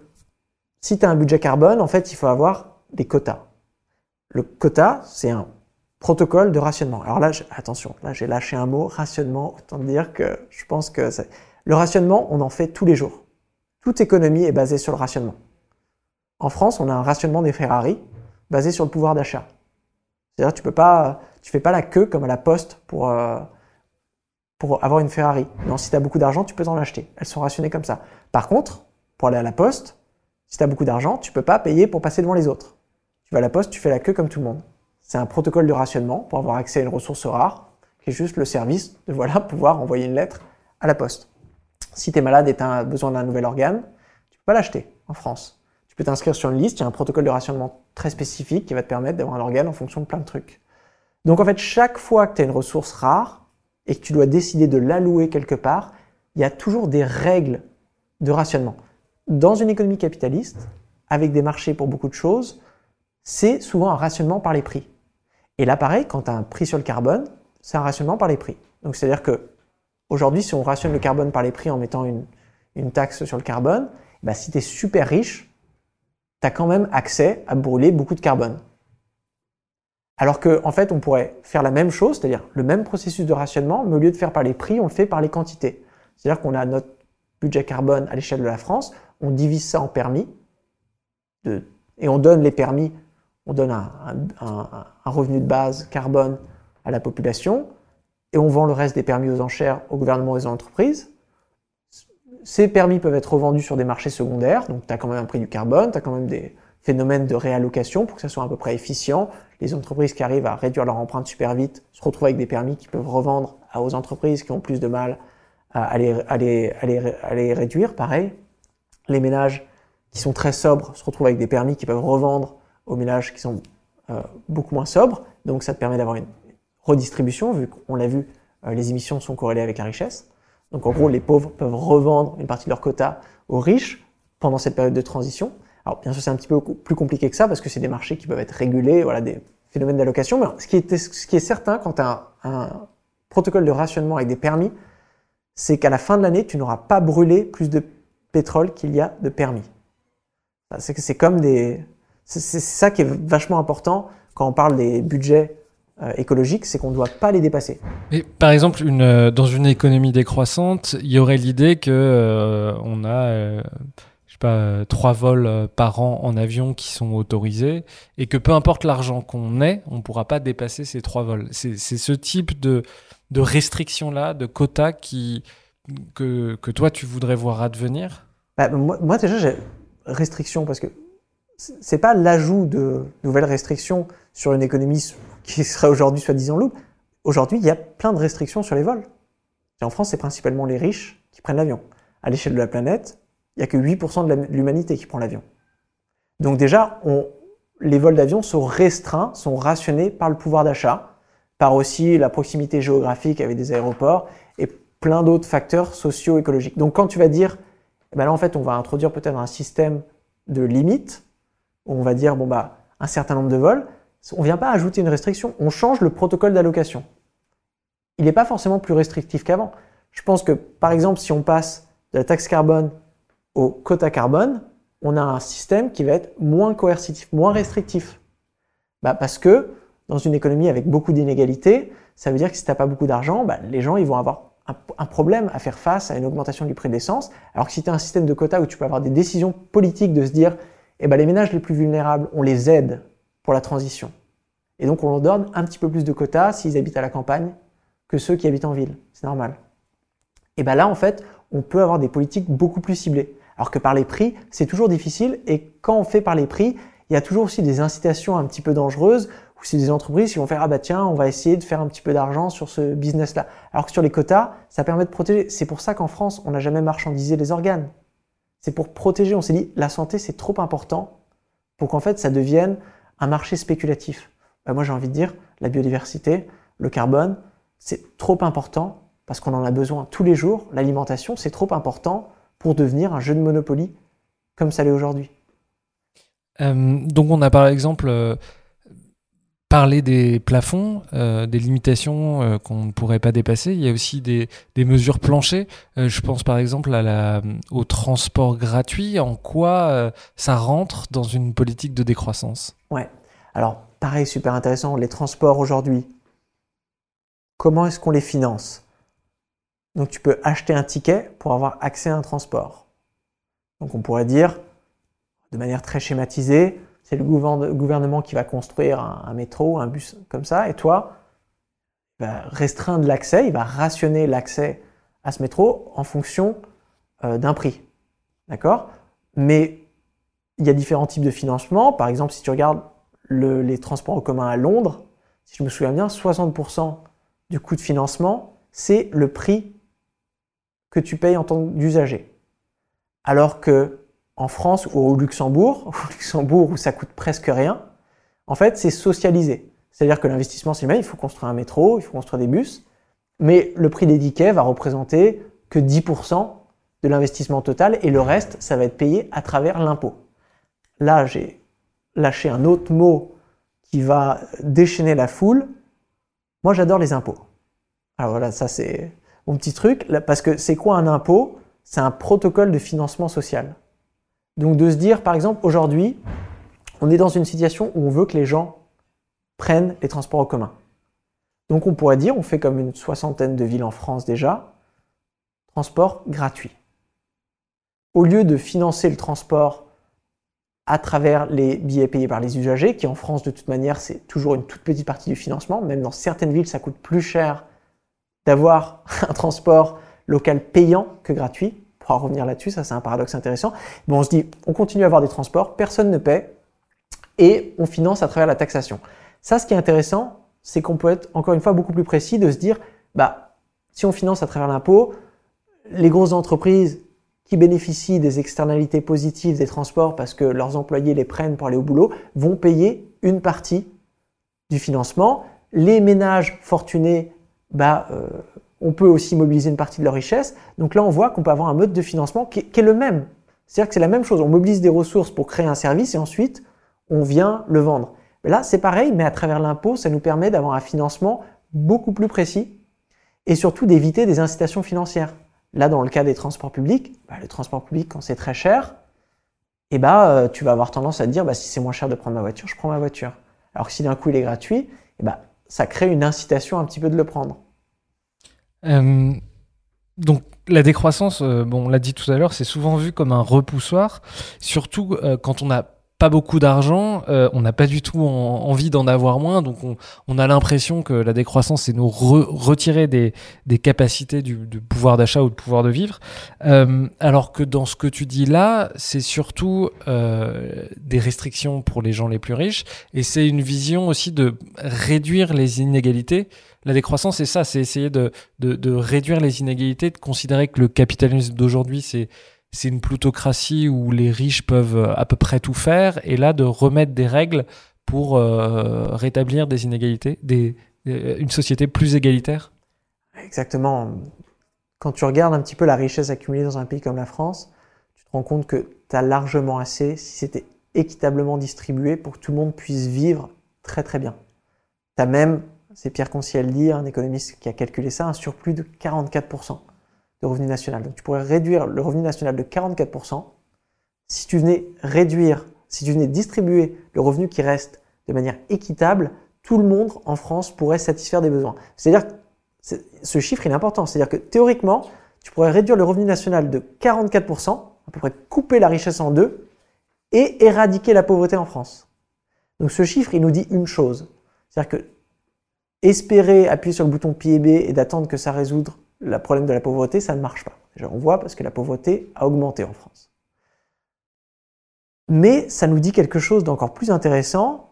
Speaker 3: si tu as un budget carbone, en fait, il faut avoir des quotas. Le quota, c'est un protocole de rationnement. Alors là, attention, là j'ai lâché un mot, rationnement, autant dire que je pense que le rationnement, on en fait tous les jours. Toute économie est basée sur le rationnement. En France, on a un rationnement des Ferrari basé sur le pouvoir d'achat. C'est-à-dire tu peux pas, tu fais pas la queue comme à la poste pour, euh, pour avoir une Ferrari. Non, si tu as beaucoup d'argent, tu peux en acheter. Elles sont rationnées comme ça. Par contre, pour aller à la poste, si tu as beaucoup d'argent, tu peux pas payer pour passer devant les autres. Tu vas à la poste, tu fais la queue comme tout le monde. C'est un protocole de rationnement pour avoir accès à une ressource rare, qui est juste le service de voilà, pouvoir envoyer une lettre à la poste. Si tu es malade et tu as besoin d'un nouvel organe, tu peux pas l'acheter en France. Tu peux t'inscrire sur une liste, il y a un protocole de rationnement très spécifique qui va te permettre d'avoir un organe en fonction de plein de trucs. Donc en fait, chaque fois que tu as une ressource rare et que tu dois décider de l'allouer quelque part, il y a toujours des règles de rationnement. Dans une économie capitaliste, avec des marchés pour beaucoup de choses, c'est souvent un rationnement par les prix. Et là, pareil, quand tu as un prix sur le carbone, c'est un rationnement par les prix. Donc, c'est-à-dire que aujourd'hui, si on rationne le carbone par les prix en mettant une, taxe sur le carbone, bah, si tu es super riche, tu as quand même accès à brûler beaucoup de carbone. Alors qu'en en fait, on pourrait faire la même chose, c'est-à-dire le même processus de rationnement, mais au lieu de faire par les prix, on le fait par les quantités. C'est-à-dire qu'on a notre budget carbone à l'échelle de la France, on divise ça en permis, et on donne les permis, on donne un, revenu de base carbone à la population, et on vend le reste des permis aux enchères au gouvernement et aux entreprises. Ces permis peuvent être revendus sur des marchés secondaires, donc tu as quand même un prix du carbone, tu as quand même des phénomènes de réallocation pour que ça soit à peu près efficient. Les entreprises qui arrivent à réduire leur empreinte super vite se retrouvent avec des permis qui peuvent revendre aux entreprises qui ont plus de mal à les, à les, à les, à les réduire. Pareil, les ménages qui sont très sobres se retrouvent avec des permis qui peuvent revendre aux ménages qui sont euh, beaucoup moins sobres. Donc ça te permet d'avoir une redistribution, vu qu'on l'a vu, euh, les émissions sont corrélées avec la richesse. Donc en gros, les pauvres peuvent revendre une partie de leur quota aux riches pendant cette période de transition. Alors bien sûr, c'est un petit peu plus compliqué que ça parce que c'est des marchés qui peuvent être régulés, voilà, des phénomènes d'allocation. Mais ce qui, est, certain quand tu as un, protocole de rationnement avec des permis, c'est qu'à la fin de l'année, tu n'auras pas brûlé plus de pétrole qu'il y a de permis. C'est comme des, c'est ça qui est vachement important quand on parle des budgets euh, écologiques, c'est qu'on ne doit pas les dépasser.
Speaker 2: Mais par exemple, une, euh, dans une économie décroissante, il y aurait l'idée que euh, on a, je sais pas, trois vols par an en avion qui sont autorisés et que peu importe l'argent qu'on ait, on ne pourra pas dépasser ces trois vols. C'est ce type de, de restriction-là, de quotas qui, que, que toi tu voudrais voir advenir?
Speaker 3: Bah, moi, moi, déjà, j'ai restriction parce que c'est pas l'ajout de nouvelles restrictions sur une économie qui serait aujourd'hui soi-disant loup. Aujourd'hui, il y a plein de restrictions sur les vols. En France, c'est principalement les riches qui prennent l'avion. À l'échelle de la planète, il n'y a que 8% de l'humanité qui prend l'avion. Donc déjà, les vols d'avion sont restreints, sont rationnés par le pouvoir d'achat, par aussi la proximité géographique avec des aéroports et plein d'autres facteurs socio-écologiques. Donc quand tu vas dire, eh ben là en fait on va introduire peut-être un système de limites, on va dire bon bah un certain nombre de vols, on vient pas ajouter une restriction, on change le protocole d'allocation. Il n'est pas forcément plus restrictif qu'avant. Je pense que, par exemple, si on passe de la taxe carbone au quota carbone, on a un système qui va être moins coercitif, moins restrictif. Bah parce que dans une économie avec beaucoup d'inégalités, ça veut dire que si tu n'as pas beaucoup d'argent, bah, les gens ils vont avoir un, problème à faire face à une augmentation du prix de l'essence. Alors que si tu as un système de quota où tu peux avoir des décisions politiques de se dire, eh ben, les ménages les plus vulnérables, on les aide pour la transition. Et donc on leur donne un petit peu plus de quotas s'ils habitent à la campagne que ceux qui habitent en ville. C'est normal. Et bien là, en fait, on peut avoir des politiques beaucoup plus ciblées. Alors que par les prix, c'est toujours difficile. Et quand on fait par les prix, il y a toujours aussi des incitations un petit peu dangereuses ou c'est des entreprises qui vont faire ah bah tiens on va essayer de faire un petit peu d'argent sur ce business là alors que sur les quotas ça permet de protéger c'est pour ça qu'en France on n'a jamais marchandisé les organes c'est pour protéger on s'est dit la santé c'est trop important pour qu'en fait ça devienne un marché spéculatif. Ben moi j'ai envie de dire, la biodiversité, le carbone, c'est trop important parce qu'on en a besoin tous les jours. L'alimentation, c'est trop important pour devenir un jeu de Monopoly comme ça l'est aujourd'hui.
Speaker 2: Euh, donc on a par exemple euh, parlé des plafonds, euh, des limitations euh, qu'on ne pourrait pas dépasser. Il y a aussi des, mesures planchées. Euh, je pense par exemple au transport gratuit. En quoi ça rentre dans une politique de décroissance?
Speaker 3: Ouais. Alors, pareil, super intéressant, les transports aujourd'hui. Comment est-ce qu'on les finance? Donc, tu peux acheter un ticket pour avoir accès à un transport. Donc, on pourrait dire, de manière très schématisée, c'est le gouvernement qui va construire un, métro, un bus comme ça, et toi, il va restreindre l'accès, il va rationner l'accès à ce métro en fonction euh, d'un prix. D'accord? Mais il y a différents types de financement. Par exemple, si tu regardes le, les transports en commun à Londres, si je me souviens bien, 60% du coût de financement, c'est le prix que tu payes en tant qu'usager. Alors que en France ou au Luxembourg, au Luxembourg où ça coûte presque rien, en fait, c'est socialisé. C'est-à-dire que l'investissement, c'est le même, il faut construire un métro, il faut construire des bus, mais le prix des tickets va représenter que 10% de l'investissement total et le reste, ça va être payé à travers l'impôt. Là, j'ai lâché un autre mot qui va déchaîner la foule. Moi, j'adore les impôts. Alors voilà, ça c'est mon petit truc, parce que c'est quoi un impôt? C'est un protocole de financement social. Donc de se dire, par exemple, aujourd'hui, on est dans une situation où on veut que les gens prennent les transports en commun. Donc on pourrait dire, on fait comme une soixantaine de villes en France déjà, transport gratuit. Au lieu de financer le transport à travers les billets payés par les usagers, qui en France de toute manière c'est toujours une toute petite partie du financement, même dans certaines villes ça coûte plus cher d'avoir un transport local payant que gratuit. Revenir là-dessus, ça c'est un paradoxe intéressant. Bon, on se dit, on continue à avoir des transports, personne ne paie, et on finance à travers la taxation. Ça, ce qui est intéressant, c'est qu'on peut être encore une fois beaucoup plus précis de se dire, bah, si on finance à travers l'impôt, les grosses entreprises qui bénéficient des externalités positives des transports parce que leurs employés les prennent pour aller au boulot vont payer une partie du financement. Les ménages fortunés, bah, euh, on peut aussi mobiliser une partie de leur richesse. Donc là, on voit qu'on peut avoir un mode de financement qui, est le même. C'est-à-dire que c'est la même chose. On mobilise des ressources pour créer un service et ensuite, on vient le vendre. Là, c'est pareil, mais à travers l'impôt, ça nous permet d'avoir un financement beaucoup plus précis et surtout d'éviter des incitations financières. Là, dans le cas des transports publics, bah, le transport public, quand c'est très cher, eh bah, euh, tu vas avoir tendance à te dire, bah, si c'est moins cher de prendre ma voiture, je prends ma voiture. Alors que si d'un coup il est gratuit, eh bah, ça crée une incitation un petit peu de le prendre.
Speaker 2: Euh, donc la décroissance, euh, bon, on l'a dit tout à l'heure, c'est souvent vu comme un repoussoir, surtout quand on a pas beaucoup d'argent, euh, on n'a pas du tout envie d'en avoir moins, donc on, a l'impression que la décroissance, c'est nous retirer des, capacités du, pouvoir d'achat ou de pouvoir de vivre, euh, alors que dans ce que tu dis là, c'est surtout euh, des restrictions pour les gens les plus riches, et c'est une vision aussi de réduire les inégalités. La décroissance, c'est ça, c'est essayer de, de réduire les inégalités, de considérer que le capitalisme d'aujourd'hui, c'est c'est une plutocratie où les riches peuvent euh, à peu près tout faire, et là de remettre des règles pour euh, rétablir des inégalités, des, euh, une société plus égalitaire
Speaker 3: Exactement. Quand tu regardes un petit peu la richesse accumulée dans un pays comme la France, tu te rends compte que tu as largement assez, si c'était équitablement distribué, pour que tout le monde puisse vivre très très bien. Tu as même, c'est Pierre Conciel dit, un économiste qui a calculé ça, un surplus de 44% de revenu national. Donc tu pourrais réduire le revenu national de 44% si tu venais réduire, si tu venais distribuer le revenu qui reste de manière équitable, tout le monde en France pourrait satisfaire des besoins. C'est-à-dire que ce chiffre est important. C'est-à-dire que théoriquement, tu pourrais réduire le revenu national de 44%, à peu près couper la richesse en deux, et éradiquer la pauvreté en France. Donc ce chiffre, il nous dit une chose. C'est-à-dire que espérer appuyer sur le bouton pied B et d'attendre que ça résoudre le problème de la pauvreté, ça ne marche pas. on voit parce que la pauvreté a augmenté en France. Mais ça nous dit quelque chose d'encore plus intéressant,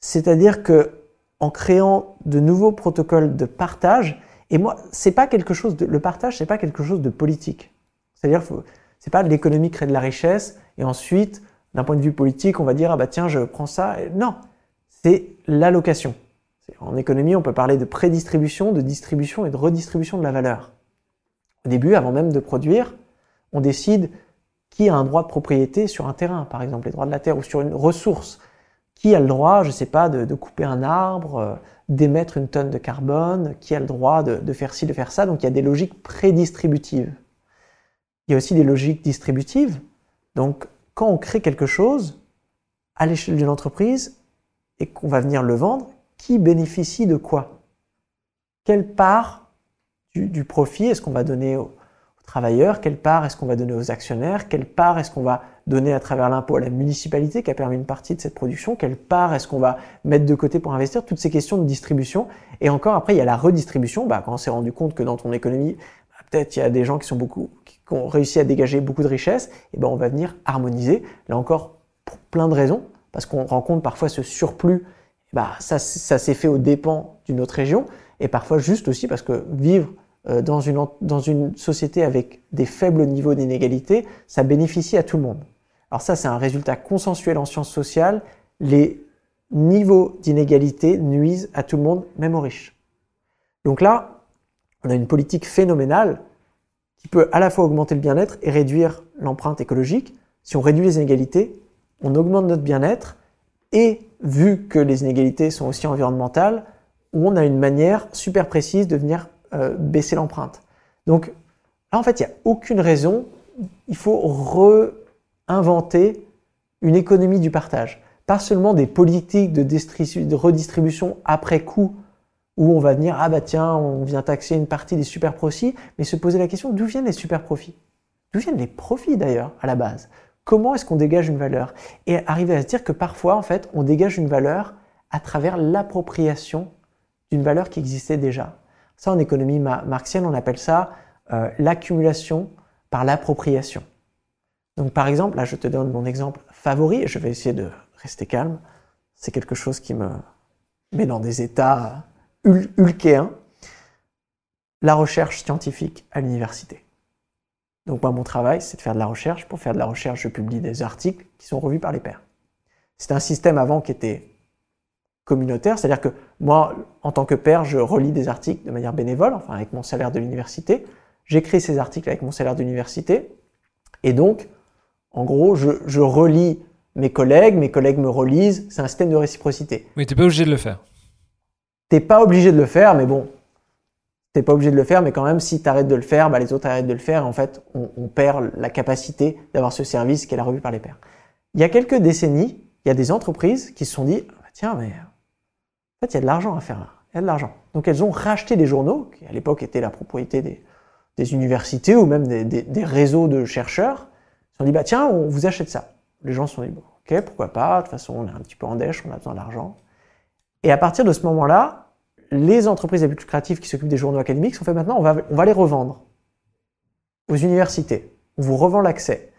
Speaker 3: c'est-à-dire que en créant de nouveaux protocoles de partage, et moi, c'est pas quelque chose de, le partage, c'est pas quelque chose de politique. C'est-à-dire, c'est pas l'économie crée de la richesse, et ensuite, d'un point de vue politique, on va dire, ah bah tiens, je prends ça. Non, c'est l'allocation. En économie, on peut parler de prédistribution, de distribution et de redistribution de la valeur. Au début, avant même de produire, on décide qui a un droit de propriété sur un terrain, par exemple les droits de la terre, ou sur une ressource. Qui a le droit, je ne sais pas, de, couper un arbre, euh, d'émettre une tonne de carbone, qui a le droit de, de faire ci, de faire ça? Donc il y a des logiques prédistributives. Il y a aussi des logiques distributives. Donc quand on crée quelque chose à l'échelle d'une entreprise et qu'on va venir le vendre, qui bénéficie de quoi? Quelle part du, profit est-ce qu'on va donner aux, travailleurs? Quelle part est-ce qu'on va donner aux actionnaires? Quelle part est-ce qu'on va donner à travers l'impôt à la municipalité qui a permis une partie de cette production? Quelle part est-ce qu'on va mettre de côté pour investir? Toutes ces questions de distribution. Et encore après, il y a la redistribution. Bah, quand on s'est rendu compte que dans ton économie, bah, peut-être il y a des gens qui sont beaucoup qui ont réussi à dégager beaucoup de richesses, et ben on va venir harmoniser. Là encore, pour plein de raisons, parce qu'on rencontre parfois ce surplus bah, ça, ça s'est fait aux dépens d'une autre région, et parfois juste aussi parce que vivre euh, dans, une, dans une société avec des faibles niveaux d'inégalité, ça bénéficie à tout le monde. Alors ça, c'est un résultat consensuel en sciences sociales. Les niveaux d'inégalité nuisent à tout le monde, même aux riches. Donc là, on a une politique phénoménale qui peut à la fois augmenter le bien-être et réduire l'empreinte écologique. Si on réduit les inégalités, on augmente notre bien-être et vu que les inégalités sont aussi environnementales, on a une manière super précise de venir euh, baisser l'empreinte. Donc là, en fait, il n'y a aucune raison. Il faut réinventer une économie du partage. Pas seulement des politiques de, de redistribution après coup, où on va venir, ah bah tiens, on vient taxer une partie des super profits, mais se poser la question d'où viennent les super profits? D'où viennent les profits d'ailleurs, à la base? Comment est-ce qu'on dégage une valeur? Et arriver à se dire que parfois, en fait, on dégage une valeur à travers l'appropriation d'une valeur qui existait déjà. Ça, en économie marxienne, on appelle ça euh, l'accumulation par l'appropriation. Donc, par exemple, là, je te donne mon exemple favori, et je vais essayer de rester calme. C'est quelque chose qui me met dans des états ulkéens. La recherche scientifique à l'université. Donc moi, mon travail, c'est de faire de la recherche. Pour faire de la recherche, je publie des articles qui sont revus par les pairs. C'est un système avant qui était communautaire, c'est-à-dire que moi, en tant que père, je relis des articles de manière bénévole, enfin avec mon salaire de l'université. J'écris ces articles avec mon salaire d'université. Et donc, en gros, je, je, relis mes collègues, mes collègues me relisent. C'est un système de réciprocité.
Speaker 2: Mais tu n'es pas obligé de le faire.
Speaker 3: T'es pas obligé de le faire, mais bon, T'es pas obligé de le faire, mais quand même, si tu arrêtes de le faire, bah, les autres arrêtent de le faire. En fait, on, perd la capacité d'avoir ce service qui est la revue par les pairs. Il y a quelques décennies, il y a des entreprises qui se sont dit, ah, tiens, mais en fait, il y a de l'argent à faire. Il y a de l'argent. Donc, elles ont racheté des journaux, qui à l'époque étaient la propriété des, universités ou même des, réseaux de chercheurs. Ils se sont dit, bah, tiens, on vous achète ça. Les gens se sont dit, bon, ok, pourquoi pas. De toute façon, on est un petit peu en dèche, on a besoin d'argent. Et à partir de ce moment-là, les entreprises à but lucratif qui s'occupent des journaux académiques sont fait maintenant, on va, on va les revendre aux universités. On vous revend l'accès.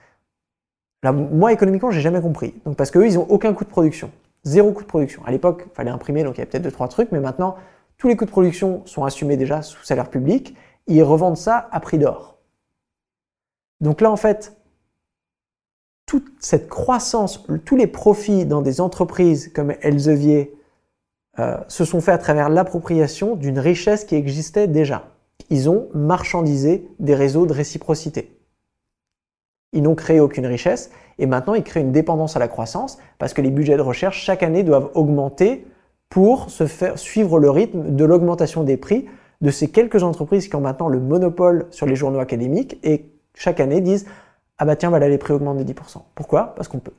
Speaker 3: Moi, économiquement, j'ai jamais compris. Donc, parce qu'eux, ils ont aucun coût de production. Zéro coût de production. À l'époque, il fallait imprimer, donc il y a peut-être deux, trois trucs, mais maintenant, tous les coûts de production sont assumés déjà sous salaire public. ils revendent ça à prix d'or. Donc là, en fait, toute cette croissance, tous les profits dans des entreprises comme Elsevier, euh, se sont faits à travers l'appropriation d'une richesse qui existait déjà. Ils ont marchandisé des réseaux de réciprocité. Ils n'ont créé aucune richesse et maintenant ils créent une dépendance à la croissance parce que les budgets de recherche chaque année doivent augmenter pour se faire suivre le rythme de l'augmentation des prix de ces quelques entreprises qui ont maintenant le monopole sur les journaux académiques et chaque année disent ah bah tiens voilà les prix augmentent de 10%. Pourquoi? Parce qu'on peut.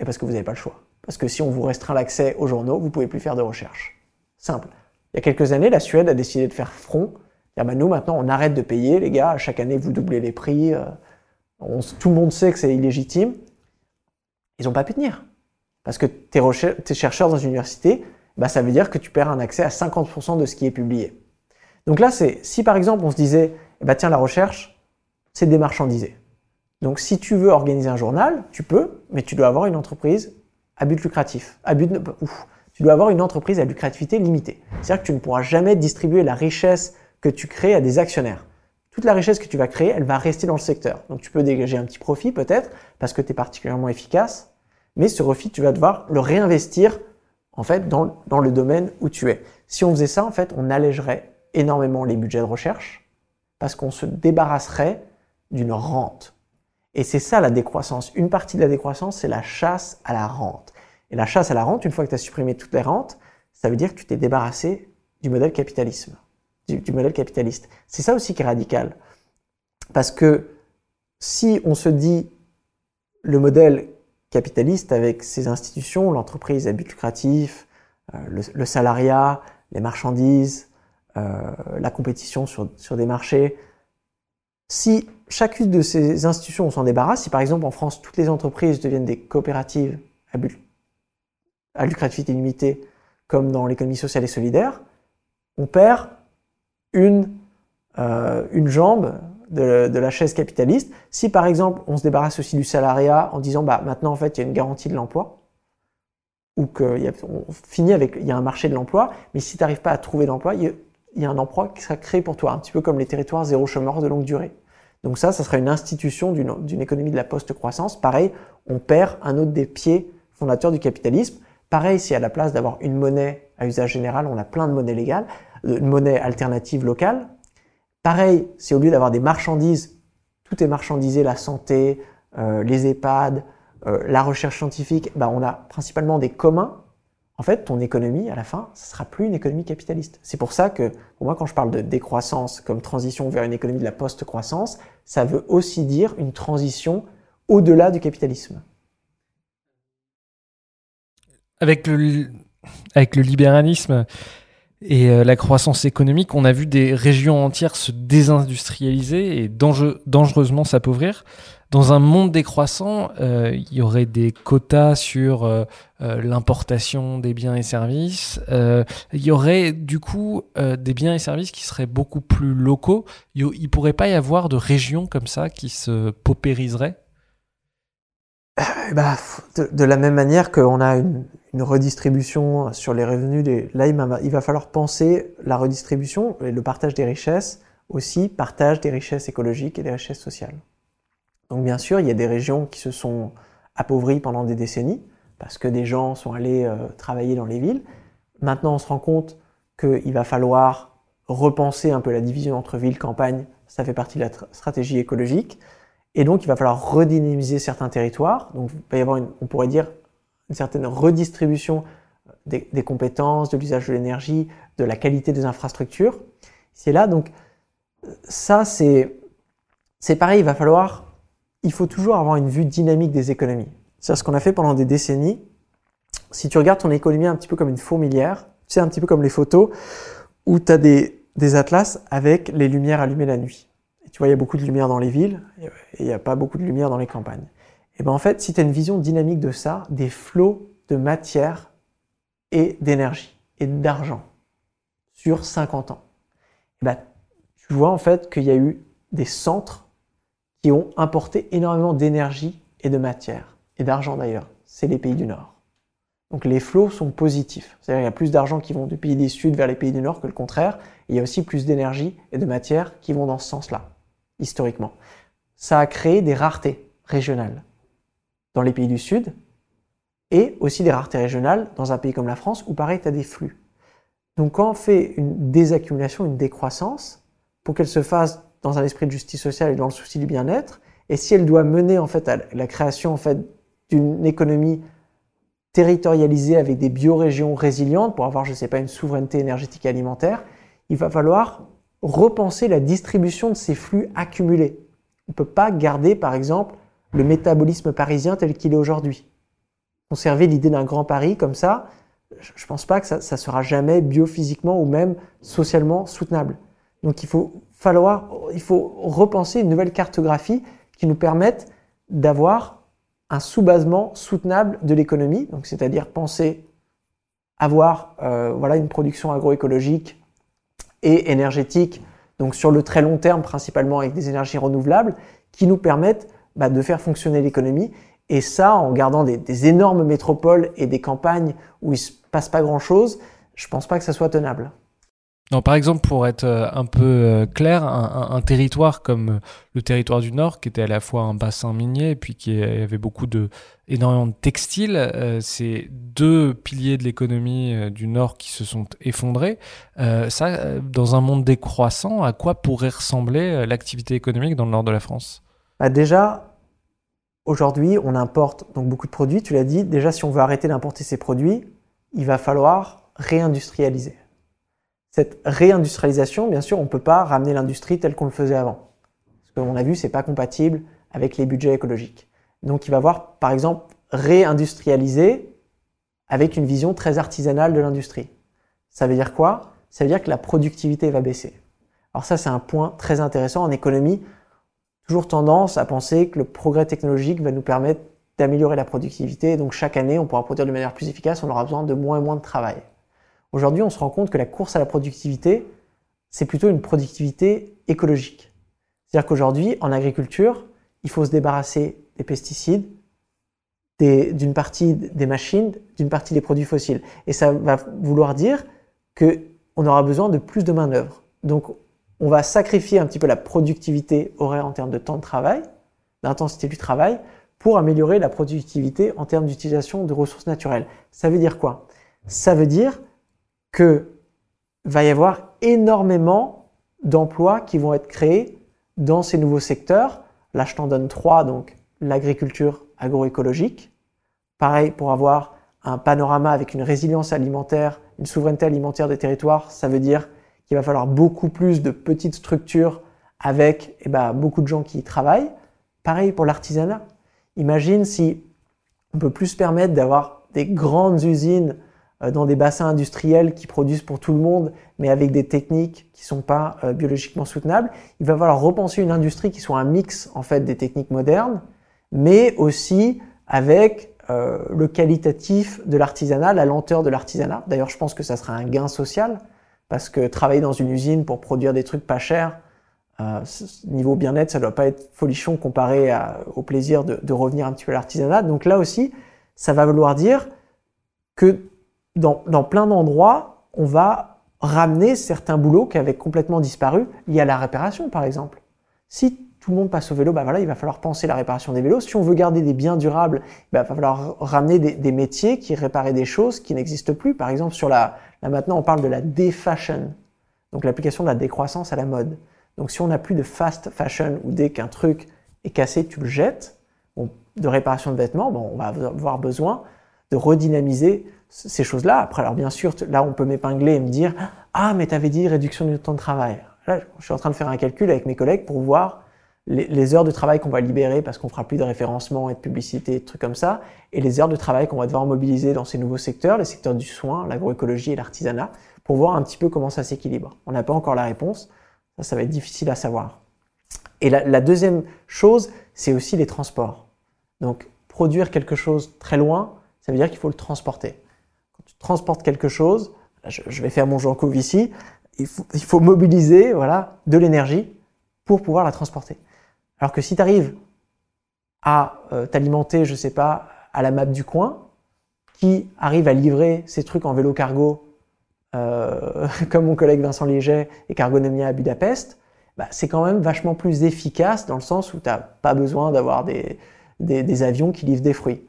Speaker 3: Et parce que vous n'avez pas le choix. Parce que si on vous restreint l'accès aux journaux, vous pouvez plus faire de recherche. Simple. Il y a quelques années, la Suède a décidé de faire front. Dire, bah, nous, maintenant, on arrête de payer, les gars. Chaque année, vous doublez les prix. Euh, tout le monde sait que c'est illégitime. Ils n'ont pas pu tenir. Parce que tes, tes chercheurs dans une université, bah, ça veut dire que tu perds un accès à 50% de ce qui est publié. Donc là, c'est si par exemple on se disait, eh bah, tiens, la recherche, c'est démarchandisé. Donc si tu veux organiser un journal, tu peux, mais tu dois avoir une entreprise à but lucratif. Tu dois avoir une entreprise à lucrativité limitée. C'est-à-dire que tu ne pourras jamais distribuer la richesse que tu crées à des actionnaires. Toute la richesse que tu vas créer, elle va rester dans le secteur. Donc tu peux dégager un petit profit peut-être parce que tu es particulièrement efficace, mais ce profit, tu vas devoir le réinvestir en fait dans, dans le domaine où tu es. Si on faisait ça, en fait, on allégerait énormément les budgets de recherche parce qu'on se débarrasserait d'une rente. Et c'est ça la décroissance. Une partie de la décroissance, c'est la chasse à la rente. Et la chasse à la rente, une fois que tu as supprimé toutes les rentes, ça veut dire que tu t'es débarrassé du modèle capitalisme, du, modèle capitaliste. C'est ça aussi qui est radical. Parce que si on se dit le modèle capitaliste avec ses institutions, l'entreprise à but lucratif, euh, le, salariat, les marchandises, euh, la compétition sur, sur des marchés, si chacune de ces institutions s'en débarrasse, si par exemple en France toutes les entreprises deviennent des coopératives à, but, à lucrativité limitée, comme dans l'économie sociale et solidaire, on perd une, euh, une jambe de, la chaise capitaliste. Si par exemple on se débarrasse aussi du salariat en disant bah maintenant en fait il y a une garantie de l'emploi, ou qu'on finit avec il y a un marché de l'emploi, mais si tu n'arrives pas à trouver d'emploi, il y a un emploi qui sera créé pour toi, un petit peu comme les territoires zéro chômeur de longue durée. Donc ça, ça serait une institution d'une économie de la post-croissance. Pareil, on perd un autre des pieds fondateurs du capitalisme. Pareil, si à la place d'avoir une monnaie à usage général, on a plein de monnaies légales, de monnaies alternatives locales. Pareil, si au lieu d'avoir des marchandises, tout est marchandisé, la santé, euh, les EHPAD, euh, la recherche scientifique, bah, on a principalement des communs. En fait, ton économie, à la fin, ce sera plus une économie capitaliste. C'est pour ça que, pour moi, quand je parle de décroissance comme transition vers une économie de la post-croissance, ça veut aussi dire une transition au-delà du capitalisme.
Speaker 2: Avec le, avec le libéralisme et euh, la croissance économique, on a vu des régions entières se désindustrialiser et dangereusement s'appauvrir. Dans un monde décroissant, euh, il y aurait des quotas sur euh, l'importation des biens et services. il y aurait du coup des biens et services qui seraient beaucoup plus locaux. Il ne pourrait pas y avoir de régions comme ça qui se paupériseraient?
Speaker 3: Bah, de, la même manière qu'on a une, redistribution sur les revenus, là il, va falloir penser la redistribution et le partage des richesses, aussi partage des richesses écologiques et des richesses sociales. Donc bien sûr, il y a des régions qui se sont appauvries pendant des décennies, parce que des gens sont allés euh, travailler dans les villes. Maintenant, on se rend compte qu'il va falloir repenser un peu la division entre ville et campagne, ça fait partie de la stratégie écologique. Et donc, il va falloir redynamiser certains territoires. Donc, il va y avoir, on pourrait dire, une certaine redistribution des, des compétences, de l'usage de l'énergie, de la qualité des infrastructures. C'est là, donc, ça, c'est pareil, il va falloir, il faut toujours avoir une vue dynamique des économies. C'est ce qu'on a fait pendant des décennies. Si tu regardes ton économie un petit peu comme une fourmilière, tu sais, un petit peu comme les photos, où tu as des, atlas avec les lumières allumées la nuit tu vois, il y a beaucoup de lumière dans les villes et il n'y a pas beaucoup de lumière dans les campagnes. Et ben en fait, si tu as une vision dynamique de ça, des flots de matière et d'énergie et d'argent sur 50 ans, et ben, tu vois en fait qu'il y a eu des centres qui ont importé énormément d'énergie et de matière, et d'argent d'ailleurs. C'est les pays du Nord. Donc les flots sont positifs. C'est-à-dire qu'il y a plus d'argent qui vont du pays du Sud vers les pays du Nord que le contraire. Il y a aussi plus d'énergie et de matière qui vont dans ce sens-là historiquement. Ça a créé des raretés régionales dans les pays du Sud et aussi des raretés régionales dans un pays comme la France où pareil, tu as des flux. Donc quand on fait une désaccumulation, une décroissance, pour qu'elle se fasse dans un esprit de justice sociale et dans le souci du bien-être, et si elle doit mener en fait à la création en fait d'une économie territorialisée avec des biorégions résilientes pour avoir, je sais pas, une souveraineté énergétique et alimentaire, il va falloir repenser la distribution de ces flux accumulés. On ne peut pas garder, par exemple, le métabolisme parisien tel qu'il est aujourd'hui. Conserver l'idée d'un grand Paris comme ça, je ne pense pas que ça, ça sera jamais biophysiquement ou même socialement soutenable. Donc il faut il faut repenser une nouvelle cartographie qui nous permette d'avoir un sous-basement soutenable de l'économie, c'est-à-dire penser avoir euh, voilà une production agroécologique et énergétiques, donc sur le très long terme principalement avec des énergies renouvelables, qui nous permettent bah, de faire fonctionner l'économie. Et ça, en gardant des, des, énormes métropoles et des campagnes où il se passe pas grand-chose, je pense pas que ça soit tenable.
Speaker 2: Non, par exemple, pour être euh, un peu euh, clair, un, territoire comme euh, le territoire du Nord, qui était à la fois un bassin minier et puis qui avait beaucoup de énormément de textiles, euh, c'est deux piliers de l'économie du Nord qui se sont effondrés. Ça, dans un monde décroissant, à quoi pourrait ressembler l'activité économique dans le Nord de la France?
Speaker 3: Bah Déjà, aujourd'hui, on importe donc beaucoup de produits. Tu l'as dit. Déjà, si on veut arrêter d'importer ces produits, il va falloir réindustrialiser. Cette réindustrialisation, bien sûr, on ne peut pas ramener l'industrie telle qu'on le faisait avant. Parce qu'on a vu, c'est pas compatible avec les budgets écologiques. Donc, il va voir, par exemple, réindustrialiser avec une vision très artisanale de l'industrie. Ça veut dire quoi? Ça veut dire que la productivité va baisser. Alors ça, c'est un point très intéressant en économie. Toujours tendance à penser que le progrès technologique va nous permettre d'améliorer la productivité. Donc chaque année, on pourra produire de manière plus efficace, on aura besoin de moins et moins de travail. Aujourd'hui, on se rend compte que la course à la productivité, c'est plutôt une productivité écologique. C'est-à-dire qu'aujourd'hui, en agriculture, il faut se débarrasser des pesticides, d'une partie des machines, d'une partie des produits fossiles. Et ça va vouloir dire qu'on aura besoin de plus de main-d'œuvre. Donc, on va sacrifier un petit peu la productivité horaire en termes de temps de travail, d'intensité du travail, pour améliorer la productivité en termes d'utilisation de ressources naturelles. Ça veut dire quoi? Ça veut dire que va y avoir énormément d'emplois qui vont être créés dans ces nouveaux secteurs. Là, je t'en donne trois, donc l'agriculture agroécologique. Pareil pour avoir un panorama avec une résilience alimentaire, une souveraineté alimentaire des territoires, ça veut dire qu'il va falloir beaucoup plus de petites structures avec eh ben, beaucoup de gens qui y travaillent. Pareil pour l'artisanat. Imagine si on peut plus se permettre d'avoir des grandes usines dans des bassins industriels qui produisent pour tout le monde, mais avec des techniques qui sont pas euh, biologiquement soutenables. Il va falloir repenser une industrie qui soit un mix en fait des techniques modernes, mais aussi avec euh, le qualitatif de l'artisanat, la lenteur de l'artisanat. D'ailleurs, je pense que ça sera un gain social parce que travailler dans une usine pour produire des trucs pas chers, euh, niveau bien-être, ça doit pas être folichon comparé au plaisir de, de, revenir un petit peu à l'artisanat. Donc là aussi, ça va vouloir dire que dans, plein d'endroits, on va ramener certains boulots qui avaient complètement disparu liés à la réparation, par exemple. Si tout le monde passe au vélo, bah voilà, il va falloir penser la réparation des vélos. Si on veut garder des biens durables, bah, il va falloir ramener des, métiers qui réparaient des choses qui n'existent plus. Par exemple, sur la, là maintenant, on parle de la défashion, donc l'application de la décroissance à la mode. Donc si on n'a plus de fast fashion ou dès qu'un truc est cassé, tu le jettes, de réparation de vêtements, bon, on va avoir besoin de redynamiser ces choses-là. Après, alors bien sûr, là, on peut m'épingler et me dire, ah, mais tu avais dit réduction du temps de travail. Je suis en train de faire un calcul avec mes collègues pour voir les, heures de travail qu'on va libérer parce qu'on fera plus de référencement et de publicité, de trucs comme ça, et les heures de travail qu'on va devoir mobiliser dans ces nouveaux secteurs, les secteurs du soin, l'agroécologie et l'artisanat, pour voir un petit peu comment ça s'équilibre. On n'a pas encore la réponse, ça, va être difficile à savoir. Et la deuxième chose, c'est aussi les transports. Donc, produire quelque chose très loin, ça veut dire qu'il faut le transporter. Quand tu transportes quelque chose, je, vais faire mon Couve ici, il faut, il faut mobiliser de l'énergie pour pouvoir la transporter. Alors que si tu arrives à euh, t'alimenter, je sais pas, à la map du coin, qui arrive à livrer ses trucs en vélo cargo, euh, comme mon collègue Vincent Léger et Cargonomia à Budapest, bah, c'est quand même vachement plus efficace dans le sens où tu n'as pas besoin d'avoir des, avions qui livrent des fruits,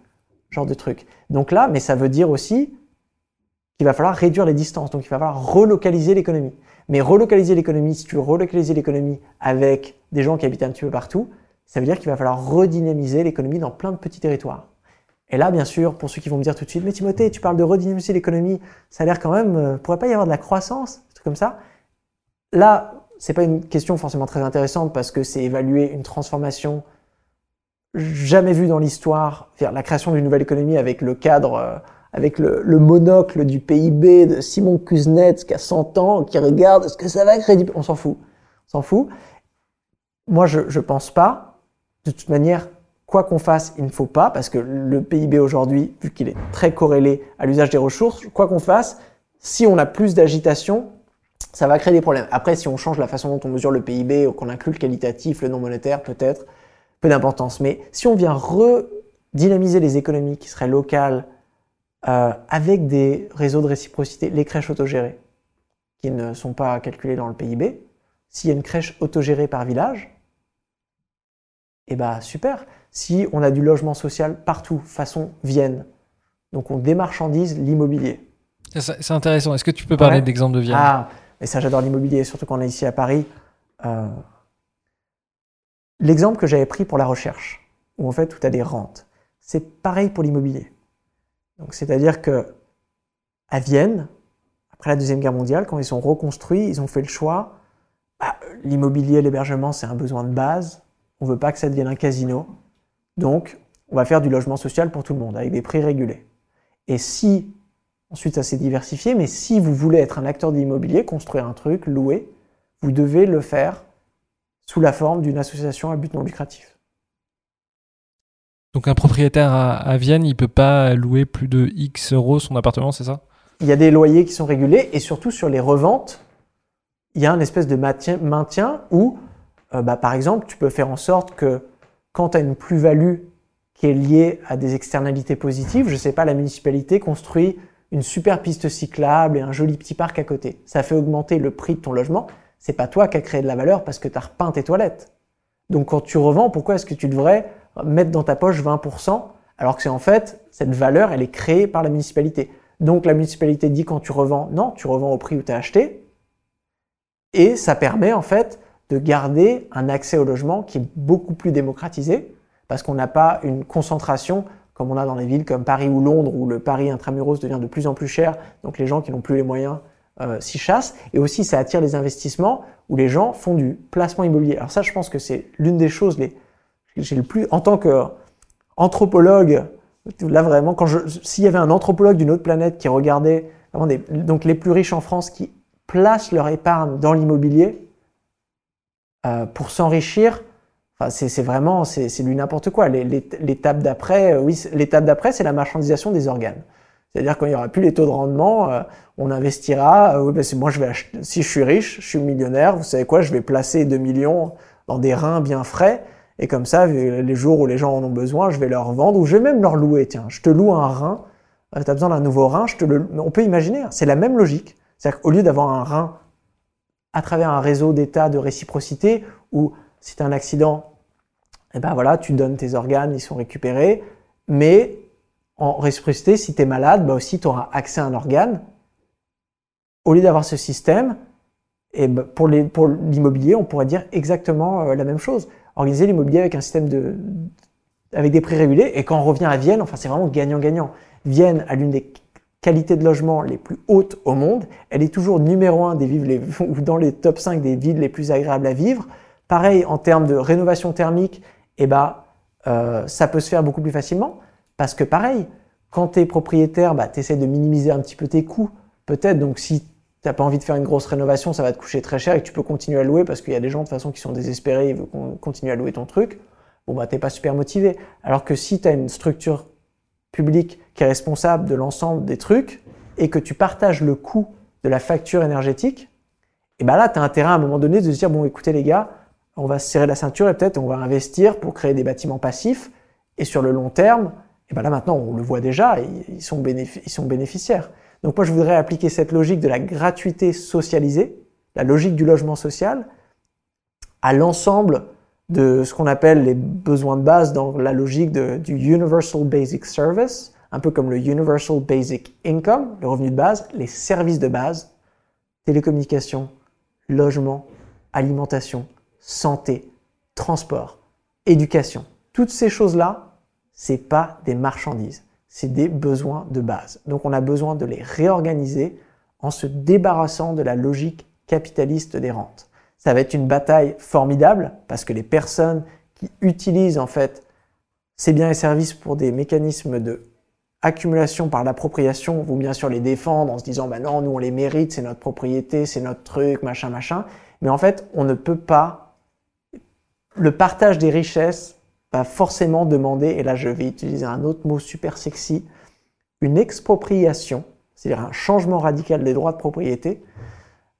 Speaker 3: genre de trucs. Donc là, mais ça veut dire aussi qu'il va falloir réduire les distances, donc il va falloir relocaliser l'économie. Mais relocaliser l'économie, si tu veux relocaliser l'économie avec des gens qui habitent un petit peu partout, ça veut dire qu'il va falloir redynamiser l'économie dans plein de petits territoires. Et là, bien sûr, pour ceux qui vont me dire tout de suite, mais Timothée, tu parles de redynamiser l'économie, ça a l'air quand même, euh, pourrait pas y avoir de la croissance, un truc comme ça. Là, c'est pas une question forcément très intéressante parce que c'est évaluer une transformation jamais vue dans l'histoire, la création d'une nouvelle économie avec le cadre euh, avec le, le, monocle du PIB de Simon Kuznets qui a 100 ans, qui regarde ce que ça va crédible? On s'en fout. On s'en fout. Moi, je ne pense pas. De toute manière, quoi qu'on fasse, il ne faut pas, parce que le PIB aujourd'hui, vu qu'il est très corrélé à l'usage des ressources, quoi qu'on fasse, si on a plus d'agitation, ça va créer des problèmes. Après, si on change la façon dont on mesure le PIB ou qu'on inclut le qualitatif, le non monétaire, peut-être, peu d'importance. Mais si on vient redynamiser les économies qui seraient locales, euh, avec des réseaux de réciprocité, les crèches autogérées, qui ne sont pas calculées dans le PIB. S'il y a une crèche autogérée par village, eh ben super. Si on a du logement social partout, façon Vienne, donc on démarchandise l'immobilier.
Speaker 2: C'est intéressant. Est-ce que tu peux parler d'exemple de Vienne?
Speaker 3: Ah, et ça j'adore l'immobilier, surtout quand on est ici à Paris. Euh, l'exemple que j'avais pris pour la recherche, où en fait tu as des rentes, c'est pareil pour l'immobilier. Donc, c'est-à-dire que à Vienne, après la deuxième guerre mondiale, quand ils sont reconstruits, ils ont fait le choix. Bah, l'immobilier, l'hébergement, c'est un besoin de base. On veut pas que ça devienne un casino. Donc, on va faire du logement social pour tout le monde avec des prix régulés. Et si, ensuite ça s'est diversifié, mais si vous voulez être un acteur de l'immobilier, construire un truc, louer, vous devez le faire sous la forme d'une association à but non lucratif.
Speaker 2: Donc un propriétaire à, Vienne, il peut pas louer plus de X euros son appartement, c'est ça?
Speaker 3: Il y a des loyers qui sont régulés et surtout sur les reventes, il y a un espèce de maintien, où, euh, bah, par exemple, tu peux faire en sorte que quand tu as une plus-value qui est liée à des externalités positives, je sais pas, la municipalité construit une super piste cyclable et un joli petit parc à côté. Ça fait augmenter le prix de ton logement. C'est pas toi qui as créé de la valeur parce que tu as repeint tes toilettes. Donc quand tu revends, pourquoi est-ce que tu devrais mettre dans ta poche 20%, alors que c'est en fait, cette valeur, elle est créée par la municipalité? Donc la municipalité dit quand tu revends, non, tu revends au prix où tu as acheté. Et ça permet en fait de garder un accès au logement qui est beaucoup plus démocratisé. parce qu'on n'a pas une concentration comme on a dans les villes comme Paris ou Londres, où le Paris intramuros devient de plus en plus cher, donc les gens qui n'ont plus les moyens euh, s'y chassent. Et aussi, ça attire les investissements où les gens font du placement immobilier. Alors ça, je pense que c'est l'une des choses les j'ai le plus en tant qu'anthropologue. Là vraiment, quand s'il y avait un anthropologue d'une autre planète qui regardait donc les plus riches en France qui placent leur épargne dans l'immobilier euh, pour s'enrichir, enfin, c'est vraiment c'est du n'importe quoi. L'étape d'après, euh, oui, l'étape d'après, c'est la marchandisation des organes. C'est-à-dire quand il n'y aura plus les taux de rendement, euh, on investira. Euh, je si je suis riche, je suis millionnaire, vous savez quoi, je vais placer 2 millions dans des reins bien frais. Et comme ça, les jours où les gens en ont besoin, je vais leur vendre ou je vais même leur louer. Tiens, je te loue un rein, euh, tu as besoin d'un nouveau rein, on peut imaginer, hein, c'est la même logique. C'est-à-dire qu'au lieu d'avoir un rein à travers un réseau d'état de réciprocité, où si tu as un accident, eh ben voilà, tu donnes tes organes, ils sont récupérés, mais en réciprocité, si tu es malade, bah aussi tu auras accès à un organe. Au lieu d'avoir ce système, et bah, pour l'immobilier, on pourrait dire exactement euh, la même chose. Organiser l'immobilier avec un système de, avec des prix régulés. Et quand on revient à Vienne, enfin c'est vraiment gagnant-gagnant. Vienne a l'une des qualités de logement les plus hautes au monde. Elle est toujours numéro un des villes les, ou dans les top 5 des villes les plus agréables à vivre. Pareil en termes de rénovation thermique, eh bah, euh, ça peut se faire beaucoup plus facilement. Parce que pareil, quand tu es propriétaire, bah, tu essaies de minimiser un petit peu tes coûts. Peut-être, donc si tu n'as pas envie de faire une grosse rénovation, ça va te coucher très cher et que tu peux continuer à louer parce qu'il y a des gens de toute façon qui sont désespérés, ils veulent continuer à louer ton truc. Bon, bah, t'es pas super motivé. Alors que si tu as une structure publique qui est responsable de l'ensemble des trucs et que tu partages le coût de la facture énergétique, et ben là, tu as intérêt à un moment donné de se dire, bon, écoutez les gars, on va se serrer la ceinture et peut-être on va investir pour créer des bâtiments passifs. Et sur le long terme, et ben là maintenant on le voit déjà, ils sont, ils sont bénéficiaires. Donc moi je voudrais appliquer cette logique de la gratuité socialisée, la logique du logement social, à l'ensemble de ce qu'on appelle les besoins de base dans la logique du Universal Basic Service, un peu comme le Universal Basic Income, le revenu de base, les services de base, télécommunications, logement, alimentation, santé, transport, éducation. Toutes ces choses-là, c'est pas des marchandises, c'est des besoins de base. Donc on a besoin de les réorganiser en se débarrassant de la logique capitaliste des rentes. Ça va être une bataille formidable parce que les personnes qui utilisent en fait ces biens et services pour des mécanismes de accumulation par l'appropriation vont bien sûr les défendre en se disant bah non nous on les mérite c'est notre propriété c'est notre truc machin machin mais en fait on ne peut pas le partage des richesses forcément demander, et là je vais utiliser un autre mot super sexy, une expropriation, c'est-à-dire un changement radical des droits de propriété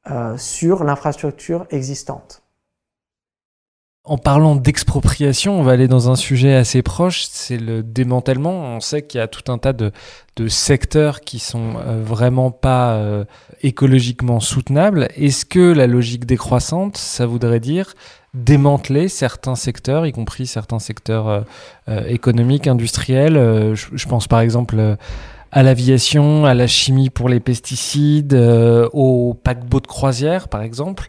Speaker 3: euh, sur l'infrastructure existante.
Speaker 2: En parlant d'expropriation, on va aller dans un sujet assez proche, c'est le démantèlement. On sait qu'il y a tout un tas de, secteurs qui sont euh, vraiment pas euh, écologiquement soutenables. Est-ce que la logique décroissante, ça voudrait dire démanteler certains secteurs, y compris certains secteurs euh, euh, économiques, industriels. Euh, je, pense par exemple à l'aviation, à la chimie pour les pesticides, au paquebot de croisière par exemple.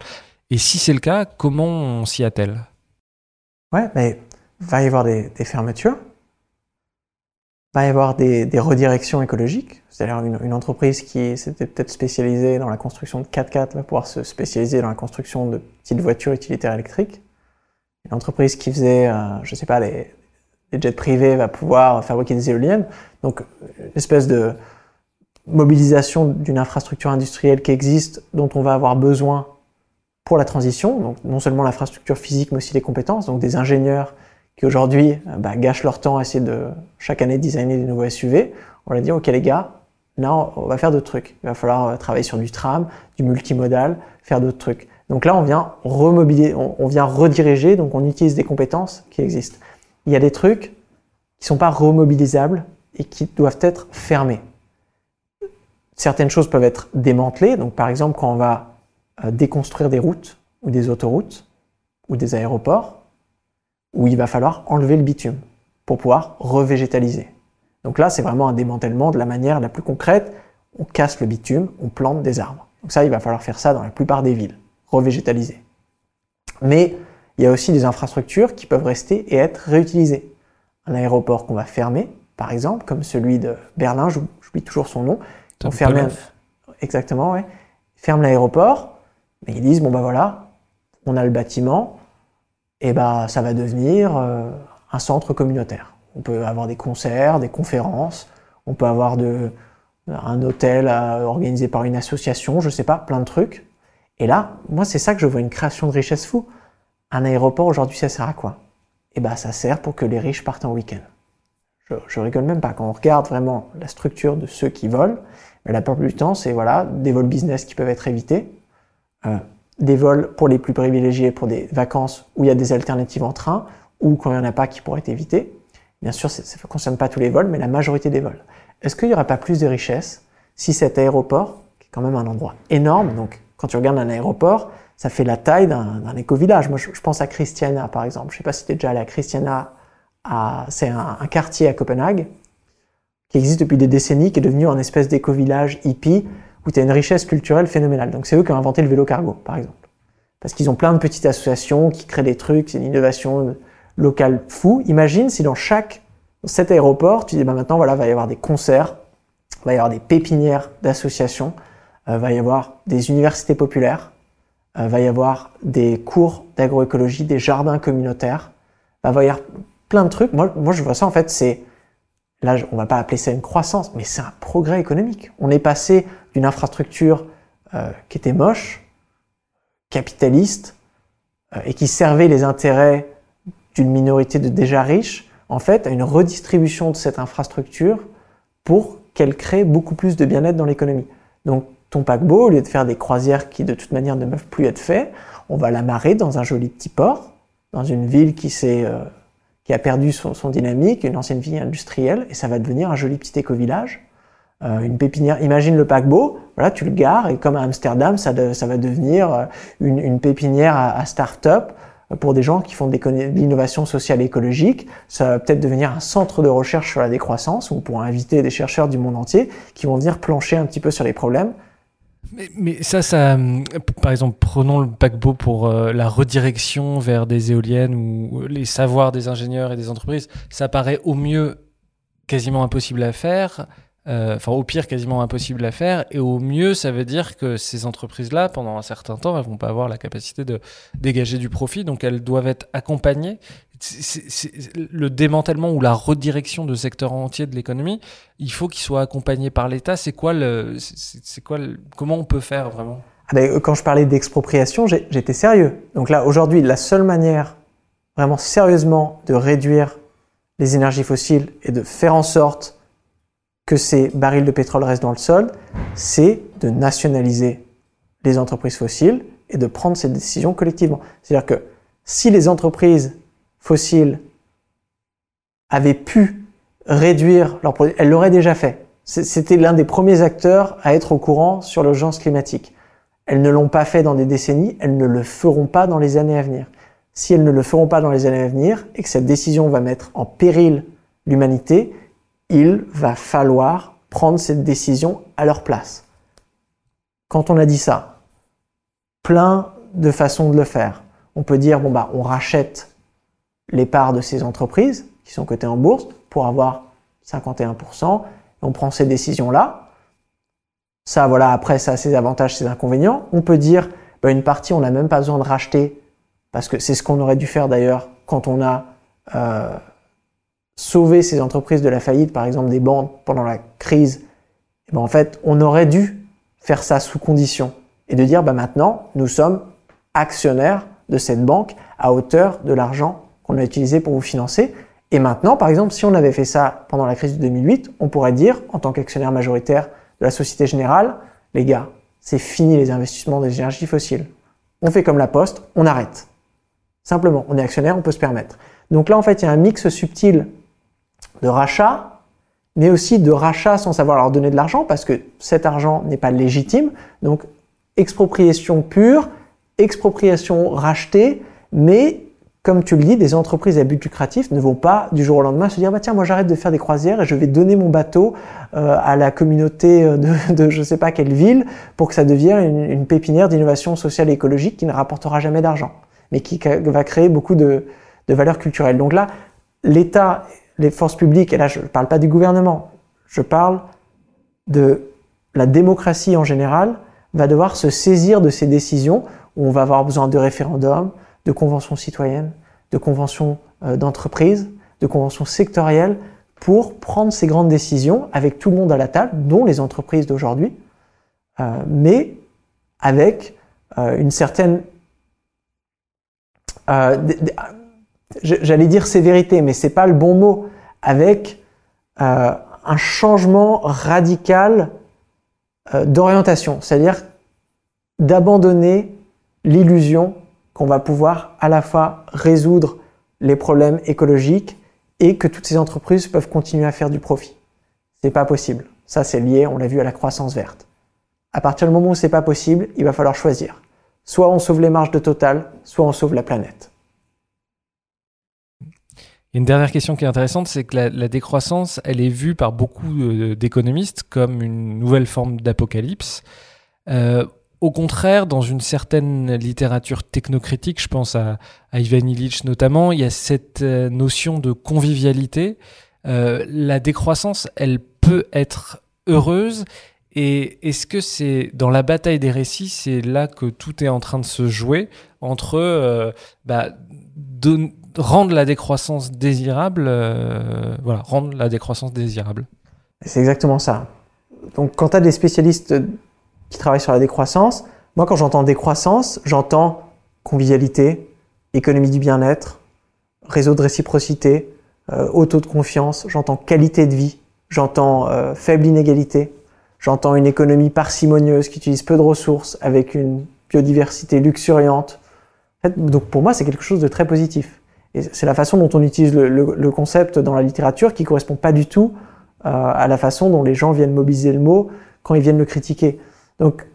Speaker 2: Et si c'est le cas, comment on s'y attelle?
Speaker 3: Ouais, mais va y avoir des, fermetures, va y avoir des, redirections écologiques. C'est-à-dire une, entreprise qui s'était peut-être spécialisée dans la construction de 4x4 va pouvoir se spécialiser dans la construction de petites voitures utilitaires électriques. Une entreprise qui faisait, euh, je sais pas, les, les, jets privés va pouvoir fabriquer des éoliennes. Donc, une espèce de mobilisation d'une infrastructure industrielle qui existe, dont on va avoir besoin pour la transition. Donc, non seulement l'infrastructure physique, mais aussi les compétences. Donc, des ingénieurs qui aujourd'hui euh, bah, gâchent leur temps à essayer de chaque année designer des nouveaux SUV. On leur dit, OK les gars, là on va faire d'autres trucs. Il va falloir euh, travailler sur du tram, du multimodal, faire d'autres trucs. Donc là, on vient remobiliser, on, vient rediriger, donc on utilise des compétences qui existent. Il y a des trucs qui sont pas remobilisables et qui doivent être fermés. Certaines choses peuvent être démantelées, donc par exemple quand on va euh, déconstruire des routes ou des autoroutes ou des aéroports, où il va falloir enlever le bitume pour pouvoir revégétaliser. Donc là, c'est vraiment un démantèlement de la manière la plus concrète. On casse le bitume, on plante des arbres. Donc ça, il va falloir faire ça dans la plupart des villes revégétaliser. Mais il y a aussi des infrastructures qui peuvent rester et être réutilisées. un aéroport qu'on va fermer, par exemple, comme celui de Berlin, j'oublie toujours son nom. On ferme Exactement, ouais. ferme l'aéroport, mais ils disent bon bah voilà, on a le bâtiment, et bah ça va devenir euh, un centre communautaire. On peut avoir des concerts, des conférences, on peut avoir un hôtel organisé par une association, je sais pas, plein de trucs. Et là, moi c'est ça que je vois une création de richesse fou. Un aéroport aujourd'hui, ça sert à quoi? Eh ben, ça sert pour que les riches partent en week-end. Je, je, rigole même pas. Quand on regarde vraiment la structure de ceux qui volent, la plupart du temps, c'est voilà, des vols business qui peuvent être évités, euh, des vols pour les plus privilégiés pour des vacances où il y a des alternatives en train, ou quand il n'y en a pas qui pourraient être évités. Bien sûr, ça ne concerne pas tous les vols, mais la majorité des vols. Est-ce qu'il n'y aurait pas plus de richesse si cet aéroport, qui est quand même un endroit énorme, donc quand tu regardes un aéroport, ça fait la taille d'un éco-village. Moi, je, pense à Christiana, par exemple. Je ne sais pas si tu es déjà allé à Christiana. C'est un, quartier à Copenhague qui existe depuis des décennies, qui est devenu un espèce d'éco-village hippie où tu as une richesse culturelle phénoménale. Donc, c'est eux qui ont inventé le vélo cargo, par exemple. Parce qu'ils ont plein de petites associations qui créent des trucs, c'est une innovation locale fou. Imagine si dans chaque cet aéroport, tu dis bah maintenant voilà, va y avoir des concerts, va y avoir des pépinières d'associations, euh, va y avoir des universités populaires, euh, va y avoir des cours d'agroécologie, des jardins communautaires, va y avoir plein de trucs. Moi je vois ça en fait, c'est là, on va pas appeler ça une croissance, mais c'est un progrès économique. On est passé d'une infrastructure euh, qui était moche, capitaliste, euh, et qui servait les intérêts d'une minorité de déjà riches, en fait, à une redistribution de cette infrastructure pour qu'elle crée beaucoup plus de bien-être dans l'économie. Donc, ton paquebot, au lieu de faire des croisières qui de toute manière ne peuvent plus être faites, on va l'amarrer dans un joli petit port, dans une ville qui euh, qui a perdu son, son, dynamique, une ancienne ville industrielle, et ça va devenir un joli petit éco-village, euh, une pépinière. Imagine le paquebot, voilà, tu le gares, et comme à Amsterdam, ça, ça va devenir euh, une, une pépinière à, à start-up pour des gens qui font de l'innovation sociale et écologique. Ça va peut-être devenir un centre de recherche sur la décroissance, où on pourra inviter des chercheurs du monde entier qui vont venir plancher un petit peu sur les problèmes.
Speaker 2: Mais, ça, par exemple, prenons le paquebot pour euh, la redirection vers des éoliennes ou les savoirs des ingénieurs et des entreprises, ça paraît au mieux quasiment impossible à faire, euh, enfin au pire quasiment impossible à faire, et au mieux ça veut dire que ces entreprises-là, pendant un certain temps, elles vont pas avoir la capacité de dégager du profit, donc elles doivent être accompagnées le démantèlement ou la redirection de secteurs entiers de l'économie, il faut qu'il soit accompagné par l'État. C'est quoi le, comment on peut faire vraiment?
Speaker 3: Ah ben, Quand je parlais d'expropriation, j'étais sérieux. Donc là, aujourd'hui, la seule manière vraiment sérieusement de réduire les énergies fossiles et de faire en sorte que ces barils de pétrole restent dans le sol, c'est de nationaliser les entreprises fossiles et de prendre ces décisions collectivement. C'est-à-dire que si les entreprises fossiles avaient pu réduire leur produits, elles l'auraient déjà fait. C'était l'un des premiers acteurs à être au courant sur l'urgence climatique. Elles ne l'ont pas fait dans des décennies, elles ne le feront pas dans les années à venir. Si elles ne le feront pas dans les années à venir et que cette décision va mettre en péril l'humanité, il va falloir prendre cette décision à leur place. Quand on a dit ça, plein de façons de le faire. On peut dire, bon bah, on rachète les parts de ces entreprises qui sont cotées en bourse pour avoir 51%. on prend ces décisions-là. Ça, voilà, après, ça a ses avantages, ses inconvénients. On peut dire, bah, une partie, on n'a même pas besoin de racheter, parce que c'est ce qu'on aurait dû faire d'ailleurs quand on a euh, sauvé ces entreprises de la faillite, par exemple des banques pendant la crise. Et ben, en fait, on aurait dû faire ça sous condition et de dire, bah, maintenant, nous sommes actionnaires de cette banque à hauteur de l'argent qu'on a utilisé pour vous financer. Et maintenant, par exemple, si on avait fait ça pendant la crise de 2008, on pourrait dire, en tant qu'actionnaire majoritaire de la Société Générale, les gars, c'est fini les investissements des énergies fossiles. On fait comme la Poste, on arrête. Simplement, on est actionnaire, on peut se permettre. Donc là, en fait, il y a un mix subtil de rachat, mais aussi de rachat sans savoir leur donner de l'argent, parce que cet argent n'est pas légitime. Donc, expropriation pure, expropriation rachetée, mais comme tu le dis, des entreprises à but lucratif ne vont pas du jour au lendemain se dire bah tiens moi j'arrête de faire des croisières et je vais donner mon bateau euh, à la communauté euh, de, de je sais pas quelle ville pour que ça devienne une, pépinière d'innovation sociale et écologique qui ne rapportera jamais d'argent, mais qui va créer beaucoup de, de valeurs culturelles. Donc là, l'État les forces publiques, et là je ne parle pas du gouvernement, je parle de la démocratie en général, va devoir se saisir de ces décisions où on va avoir besoin de référendums, de conventions citoyennes, de conventions euh, d'entreprise, de conventions sectorielles pour prendre ces grandes décisions avec tout le monde à la table, dont les entreprises d'aujourd'hui, euh, mais avec euh, une certaine, j'allais dire sévérité, mais c'est pas le bon mot, avec un changement radical d'orientation, c'est-à-dire d'abandonner l'illusion qu'on va pouvoir à la fois résoudre les problèmes écologiques et que toutes ces entreprises peuvent continuer à faire du profit. C'est pas possible. Ça, c'est lié, on l'a vu, à la croissance verte. À partir du moment où c'est pas possible, il va falloir choisir. Soit on sauve les marges de Total, soit on sauve la planète.
Speaker 2: Une dernière question qui est intéressante, c'est que la, décroissance, elle est vue par beaucoup euh, d'économistes comme une nouvelle forme d'apocalypse. Euh, au contraire, dans une certaine littérature technocritique, je pense à, Ivan Illich notamment, il y a cette euh, notion de convivialité. Euh, la décroissance, elle peut être heureuse. Et est-ce que c'est dans la bataille des récits, c'est là que tout est en train de se jouer entre euh, bah, rendre la décroissance désirable, voilà, rendre la décroissance désirable?
Speaker 3: C'est exactement ça. Donc, quand tu as des spécialistes qui travaille sur la décroissance. Moi, quand j'entends décroissance, j'entends convivialité, économie du bien-être, réseau de réciprocité, euh, auto de confiance, j'entends qualité de vie, j'entends euh, faible inégalité, j'entends une économie parcimonieuse qui utilise peu de ressources avec une biodiversité luxuriante. donc pour moi, c'est quelque chose de très positif. Et c'est la façon dont on utilise le, concept dans la littérature qui correspond pas du tout euh, à la façon dont les gens viennent mobiliser le mot quand ils viennent le critiquer. Donc,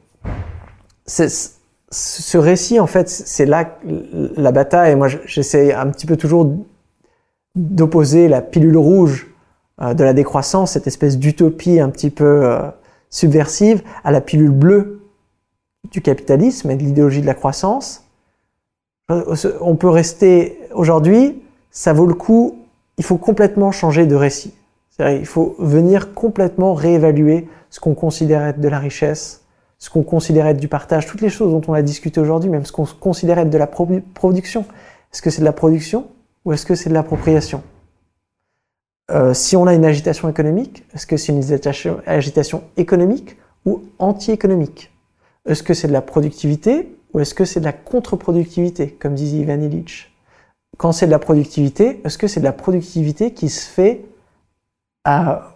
Speaker 3: ce récit, en fait, c'est là la bataille. Moi, j'essaie un petit peu toujours d'opposer la pilule rouge euh, de la décroissance, cette espèce d'utopie un petit peu euh, subversive, à la pilule bleue du capitalisme et de l'idéologie de la croissance. Euh, on peut rester aujourd'hui, ça vaut le coup, il faut complètement changer de récit. Il faut venir complètement réévaluer ce qu'on considère être de la richesse, ce qu'on considère être du partage, toutes les choses dont on a discuté aujourd'hui, même ce qu'on considère être de la production. Est-ce que c'est de la production ou est-ce que c'est de l'appropriation? Euh, Si on a une agitation économique, est-ce que c'est une agitation économique ou anti-économique? Est-ce que c'est de la productivité ou est-ce que c'est de la contre-productivité, comme disait Ivan Illich? Quand c'est de la productivité, est-ce que c'est de la productivité qui se fait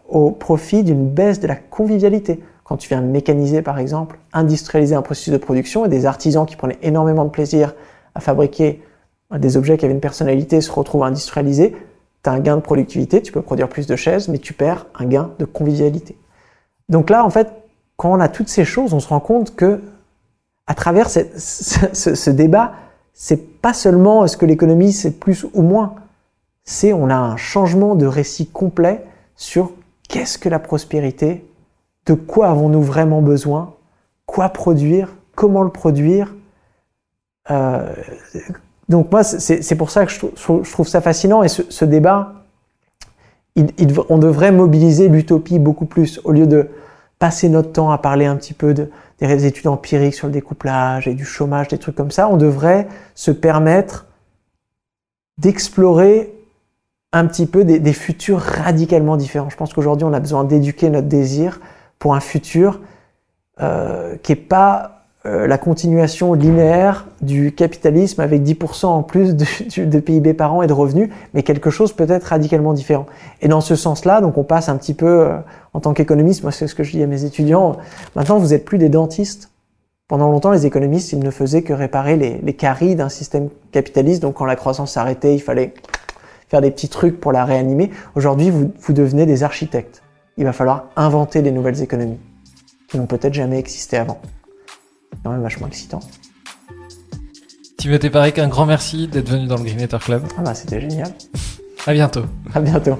Speaker 3: au profit d'une baisse de la convivialité? Quand tu viens mécaniser, par exemple, industrialiser un processus de production et des artisans qui prenaient énormément de plaisir à fabriquer des objets qui avaient une personnalité se retrouvent industrialisés, tu as un gain de productivité, tu peux produire plus de chaises, mais tu perds un gain de convivialité. Donc là, en fait, quand on a toutes ces choses, on se rend compte que à travers ce, ce, ce débat, c'est pas seulement est-ce que l'économie c'est plus ou moins, c'est on a un changement de récit complet sur qu'est-ce que la prospérité de quoi avons-nous vraiment besoin, quoi produire, comment le produire. Euh, donc moi, c'est pour ça que je, trouve ça fascinant et ce, débat, on devrait mobiliser l'utopie beaucoup plus au lieu de passer notre temps à parler un petit peu de, des études empiriques sur le découplage et du chômage, des trucs comme ça. On devrait se permettre d'explorer un petit peu des, des futurs radicalement différents. Je pense qu'aujourd'hui, on a besoin d'éduquer notre désir pour un futur euh, qui n'est pas euh, la continuation linéaire du capitalisme avec 10% en plus de, PIB par an et de revenus, mais quelque chose peut-être radicalement différent. Et dans ce sens-là, donc on passe un petit peu, euh, en tant qu'économiste, moi c'est ce que je dis à mes étudiants, maintenant vous n'êtes plus des dentistes. Pendant longtemps, les économistes, ils ne faisaient que réparer les, les caries d'un système capitaliste, donc quand la croissance s'arrêtait, il fallait faire des petits trucs pour la réanimer. Aujourd'hui, vous, vous devenez des architectes il va falloir inventer des nouvelles économies qui n'ont peut-être jamais existé avant. C'est quand même vachement excitant.
Speaker 2: Timothée Parek, un grand merci d'être venu dans le Green Club.
Speaker 3: Ah bah c'était génial.
Speaker 2: à bientôt.
Speaker 3: À bientôt.